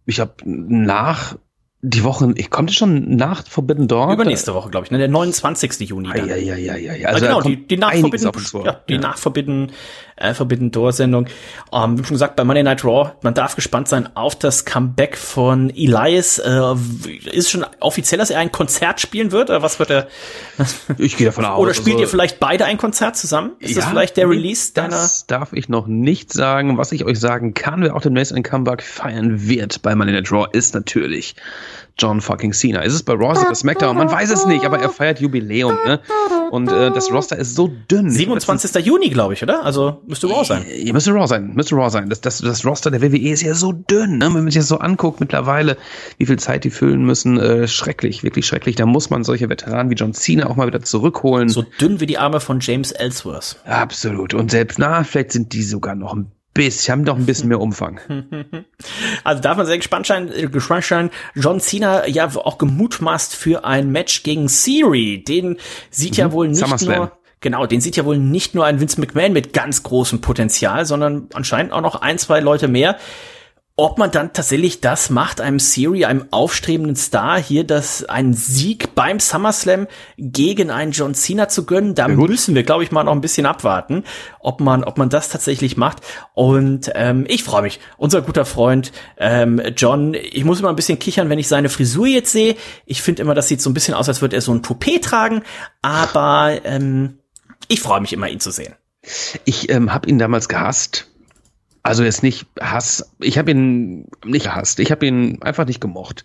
ich habe nach die Woche, ich konnte schon nach Forbidden Dawn. Übernächste Woche, glaube ich, ne? der 29. Juni. Dann. Ja, ja, ja, ja, ja. Also genau, die, die nach Forbidden, ja, die nach Forbidden, äh, Forbidden Door Sendung. Ähm, wie schon gesagt, bei Monday Night Raw, man darf gespannt sein auf das Comeback von Elias. Äh, ist schon offiziell, dass er ein Konzert spielen wird? Oder was wird er? Ich gehe davon aus. Oder spielt also- ihr vielleicht beide ein Konzert zusammen? Ist das Ja, vielleicht der Release deiner? Das darf ich noch nicht sagen. Was ich euch sagen kann, wer auch demnächst ein Comeback feiern wird bei Money Night Raw, ist natürlich John fucking Cena. Ist es bei Raw, bei SmackDown? Man weiß es nicht, aber er feiert Jubiläum. Ne? Und äh, das Roster ist so dünn. 27. Juni, glaube ich, oder? Also müsste Raw sein. Ihr müsste Raw sein, müsste Raw sein. Das, das, das Roster der WWE ist ja so dünn, ne? wenn man sich das so anguckt mittlerweile, wie viel Zeit die füllen müssen. Äh, schrecklich, wirklich schrecklich. Da muss man solche Veteranen wie John Cena auch mal wieder zurückholen. So dünn wie die Arme von James Ellsworth. Absolut. Und selbst, na, vielleicht sind die sogar noch ein bisschen, haben noch ein bisschen mehr Umfang. Also darf man sehr gespannt sein, äh, gespannt sein. John Cena ja auch gemutmaßt für ein Match gegen Siri. Den sieht ja wohl nicht SummerSlam. nur Genau, den sieht ja wohl nicht nur ein Vince McMahon mit ganz großem Potenzial, sondern anscheinend auch noch ein, zwei Leute mehr. Ob man dann tatsächlich das macht, einem Siri, einem aufstrebenden Star hier, das einen Sieg beim SummerSlam gegen einen John Cena zu gönnen, da müssen wir, glaube ich, mal noch ein bisschen abwarten, ob man, ob man das tatsächlich macht. Und ähm, ich freue mich. Unser guter Freund ähm, John, ich muss immer ein bisschen kichern, wenn ich seine Frisur jetzt sehe. Ich finde immer, das sieht so ein bisschen aus, als würde er so ein Toupet tragen, aber ähm, ich freue mich immer, ihn zu sehen. Ich ähm, habe ihn damals gehasst also jetzt nicht Hass. Ich habe ihn nicht gehasst. Ich habe ihn einfach nicht gemocht.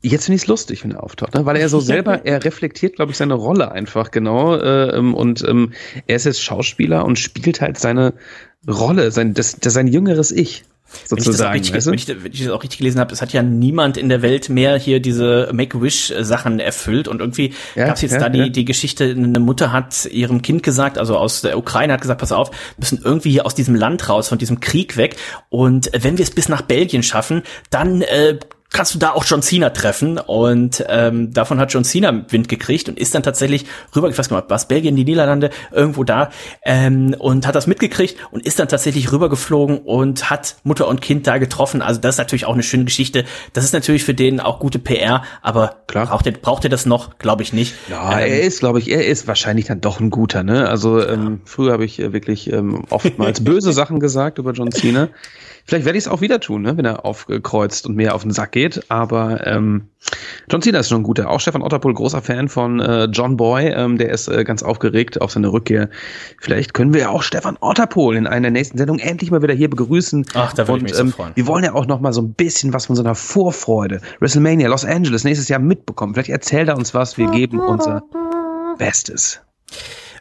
Jetzt finde ich es lustig, wenn er auftaucht, ne? weil er so selber, er reflektiert, glaube ich, seine Rolle einfach genau. Äh, und ähm, er ist jetzt Schauspieler und spielt halt seine Rolle, sein, das, das sein jüngeres Ich sozusagen. Wenn ich, das richtig, wenn, ich, wenn ich das auch richtig gelesen habe, es hat ja niemand in der Welt mehr hier diese Make-Wish-Sachen erfüllt und irgendwie ja, gab es jetzt ja, da die, ja. die Geschichte, eine Mutter hat ihrem Kind gesagt, also aus der Ukraine hat gesagt, pass auf, müssen irgendwie aus diesem Land raus, von diesem Krieg weg und wenn wir es bis nach Belgien schaffen, dann äh, kannst du da auch John Cena treffen und ähm, davon hat John Cena Wind gekriegt und ist dann tatsächlich rüber, ich weiß gar nicht, was Belgien, die Niederlande, irgendwo da ähm, und hat das mitgekriegt und ist dann tatsächlich rübergeflogen und hat Mutter und Kind da getroffen. Also das ist natürlich auch eine schöne Geschichte. Das ist natürlich für den auch gute PR, aber Klar. braucht er braucht er das noch? Glaube ich nicht. Ja, ähm, er ist, glaube ich, er ist wahrscheinlich dann doch ein guter. Ne? Also ähm, früher habe ich äh, wirklich ähm, oftmals böse Sachen gesagt über John Cena. Vielleicht werde ich es auch wieder tun, ne, wenn er aufkreuzt und mehr auf den Sack geht. Aber ähm, John Cena ist schon ein guter. Auch Stefan Otterpohl, großer Fan von äh, John Boy. Ähm, der ist äh, ganz aufgeregt auf seine Rückkehr. Vielleicht können wir ja auch Stefan Otterpohl in einer nächsten Sendung endlich mal wieder hier begrüßen. Ach, da würde ich mich ähm, so freuen. Wir wollen ja auch noch mal so ein bisschen was von so einer Vorfreude. WrestleMania, Los Angeles nächstes Jahr mitbekommen. Vielleicht erzählt er uns was. Wir geben unser Bestes.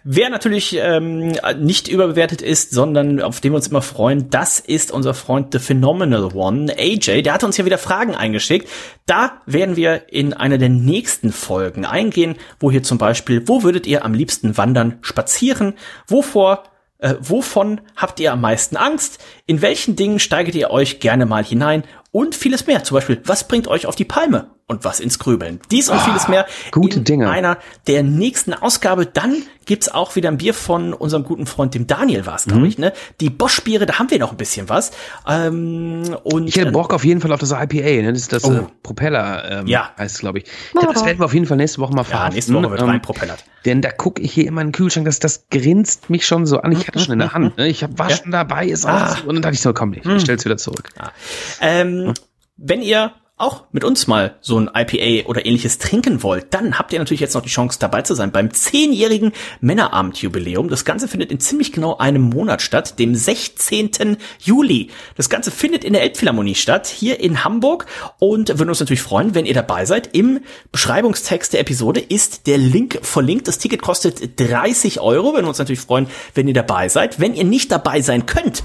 Wer natürlich ähm, nicht überbewertet ist, sondern auf den wir uns immer freuen, das ist unser Freund The Phenomenal One, AJ. Der hat uns ja wieder Fragen eingeschickt. Da werden wir in einer der nächsten Folgen eingehen, wo hier zum Beispiel, wo würdet ihr am liebsten wandern, spazieren? Wovor äh, wovon habt ihr am meisten Angst? In welchen Dingen steigert ihr euch gerne mal hinein? Und vieles mehr. Zum Beispiel, was bringt euch auf die Palme? Und was ins Grübeln? Dies und ah, vieles mehr gute in Dinge. einer der nächsten Ausgabe. Dann gibt's auch wieder ein Bier von unserem guten Freund, dem Daniel war's, glaube mhm. ich. Ne? Die Bosch-Biere, da haben wir noch ein bisschen was. Ähm, und, ich hätte Bock auf jeden Fall auf das IPA. Ne? Das ist das oh. äh, Propeller, ähm, ja. heißt glaube ich. Das werden wir auf jeden Fall nächste Woche mal fahren. Ja, nächste Woche wird ähm, reinpropellert. Denn da gucke ich hier immer in den Kühlschrank, das, das grinst mich schon so an. Ich hatte schon in der Hand. Ne? Ich hab, war ja? schon dabei, ist ah. und dann dachte ich so, komm, ich, ich hm. stell's wieder zurück. Ja. Ähm, hm? Wenn ihr auch mit uns mal so ein IPA oder ähnliches trinken wollt, dann habt ihr natürlich jetzt noch die Chance dabei zu sein beim zehnjährigen Männerabendjubiläum. Das Ganze findet in ziemlich genau einem Monat statt, dem 16. Juli. Das Ganze findet in der Elbphilharmonie statt, hier in Hamburg und würden uns natürlich freuen, wenn ihr dabei seid. Im Beschreibungstext der Episode ist der Link verlinkt. Das Ticket kostet 30 Euro. Würden uns natürlich freuen, wenn ihr dabei seid. Wenn ihr nicht dabei sein könnt,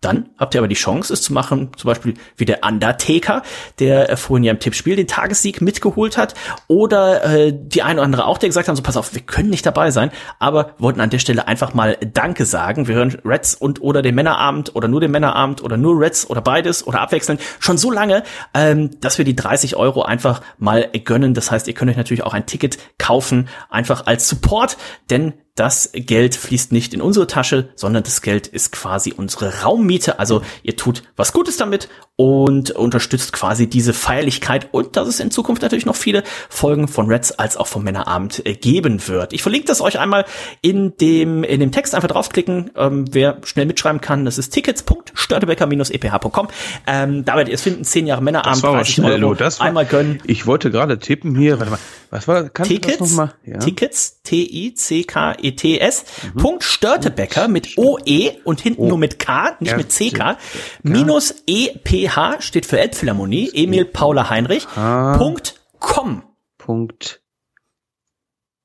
dann habt ihr aber die Chance, es zu machen, zum Beispiel wie der Undertaker, der äh, vorhin ja im Tippspiel den Tagessieg mitgeholt hat, oder äh, die eine oder andere auch, der gesagt haben, so pass auf, wir können nicht dabei sein, aber wollten an der Stelle einfach mal Danke sagen. Wir hören Reds und oder den Männerabend oder nur den Männerabend oder nur Reds oder beides oder abwechselnd schon so lange, ähm, dass wir die 30 Euro einfach mal gönnen. Das heißt, ihr könnt euch natürlich auch ein Ticket kaufen, einfach als Support, denn das Geld fließt nicht in unsere Tasche, sondern das Geld ist quasi unsere Raummiete. Also ihr tut was Gutes damit und unterstützt quasi diese Feierlichkeit und dass es in Zukunft natürlich noch viele Folgen von Reds als auch vom Männerabend äh, geben wird. Ich verlinke das euch einmal in dem, in dem Text einfach draufklicken, ähm, wer schnell mitschreiben kann. Das ist tickets.störtebecker-eph.com. Ähm, da werdet ihr es finden, 10 Jahre Männerabend, das war 30 schnell, Euro, das war, einmal gönnen. Ich wollte gerade tippen hier, warte mal, was war, kann Tickets, das? Ja. Tickets, T-I-C-K-E-T-S, mhm. Punkt Störtebecker mit O-E und hinten oh. nur mit K, nicht mit C-K, minus E-P-H steht für Elbphilharmonie, Emil Paula Heinrich, Punkt com. Punkt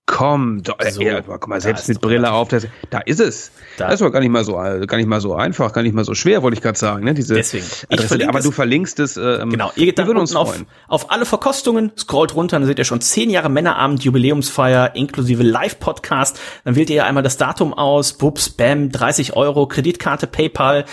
Komm, doch, so, ja, guck mal, selbst mit Brille auf, das, da ist es. Da. Das ist aber gar nicht mal so, gar nicht mal so einfach, gar nicht mal so schwer, wollte ich gerade sagen, ne? Diese Deswegen. Adresse, aber du verlinkst es. Ähm, genau, ihr geht dann uns auf, auf alle Verkostungen, scrollt runter, dann seht ihr schon zehn Jahre Männerabend, Jubiläumsfeier, inklusive Live-Podcast. Dann wählt ihr ja einmal das Datum aus, Bubs, Bam, 30 Euro, Kreditkarte, PayPal,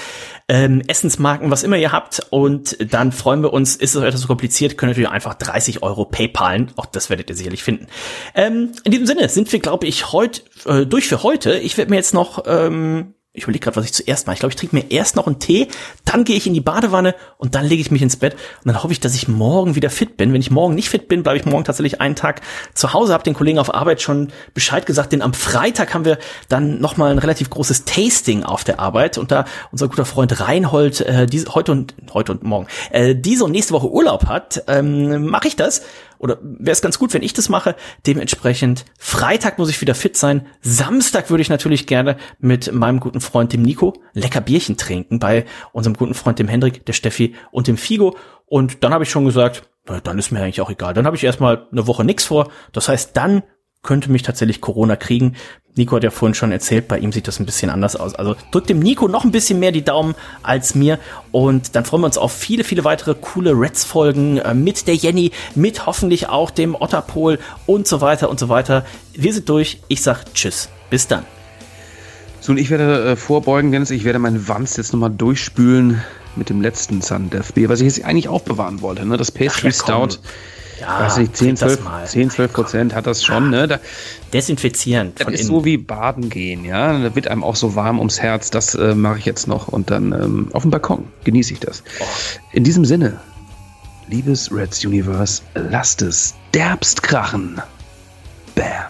ähm, Essensmarken, was immer ihr habt. Und dann freuen wir uns, ist es etwas so kompliziert, könnt ihr einfach 30 Euro PayPalen. Auch das werdet ihr sicherlich finden. Ähm, in diesem Sinne sind wir, glaube ich, heute äh, durch für heute. Ich werde mir jetzt noch ähm, ich überlege gerade, was ich zuerst mache. Ich glaube, ich trinke mir erst noch einen Tee, dann gehe ich in die Badewanne und dann lege ich mich ins Bett und dann hoffe ich, dass ich morgen wieder fit bin. Wenn ich morgen nicht fit bin, bleibe ich morgen tatsächlich einen Tag zu Hause, habe den Kollegen auf Arbeit schon Bescheid gesagt, denn am Freitag haben wir dann nochmal ein relativ großes Tasting auf der Arbeit und da unser guter Freund Reinhold äh, diese, heute und heute und morgen äh, diese und nächste Woche Urlaub hat, ähm, mache ich das oder wäre es ganz gut, wenn ich das mache. Dementsprechend Freitag muss ich wieder fit sein. Samstag würde ich natürlich gerne mit meinem guten Freund dem Nico lecker Bierchen trinken bei unserem guten Freund dem Hendrik, der Steffi und dem Figo. Und dann habe ich schon gesagt, dann ist mir eigentlich auch egal. Dann habe ich erstmal eine Woche nichts vor. Das heißt, dann könnte mich tatsächlich Corona kriegen. Nico hat ja vorhin schon erzählt, bei ihm sieht das ein bisschen anders aus. Also drückt dem Nico noch ein bisschen mehr die Daumen als mir und dann freuen wir uns auf viele, viele weitere coole Reds-Folgen äh, mit der Jenny, mit hoffentlich auch dem Otterpol und so weiter und so weiter. Wir sind durch. Ich sag Tschüss. Bis dann. So, und ich werde äh, vorbeugen, Dennis. Ich werde meinen Wanz jetzt nochmal durchspülen mit dem letzten Sun Death Beer, was ich jetzt eigentlich auch bewahren wollte. Ne? Das Pastry ja, Stout. Ja, weiß nicht, 10, 12, 10, 12 Prozent hat das schon, ne? Da, Desinfizierend. Das ist innen. so wie Baden gehen, ja. Da wird einem auch so warm ums Herz. Das äh, mache ich jetzt noch und dann ähm, auf dem Balkon genieße ich das. Oh. In diesem Sinne, liebes Reds Universe, lasst es derbst krachen. Bam.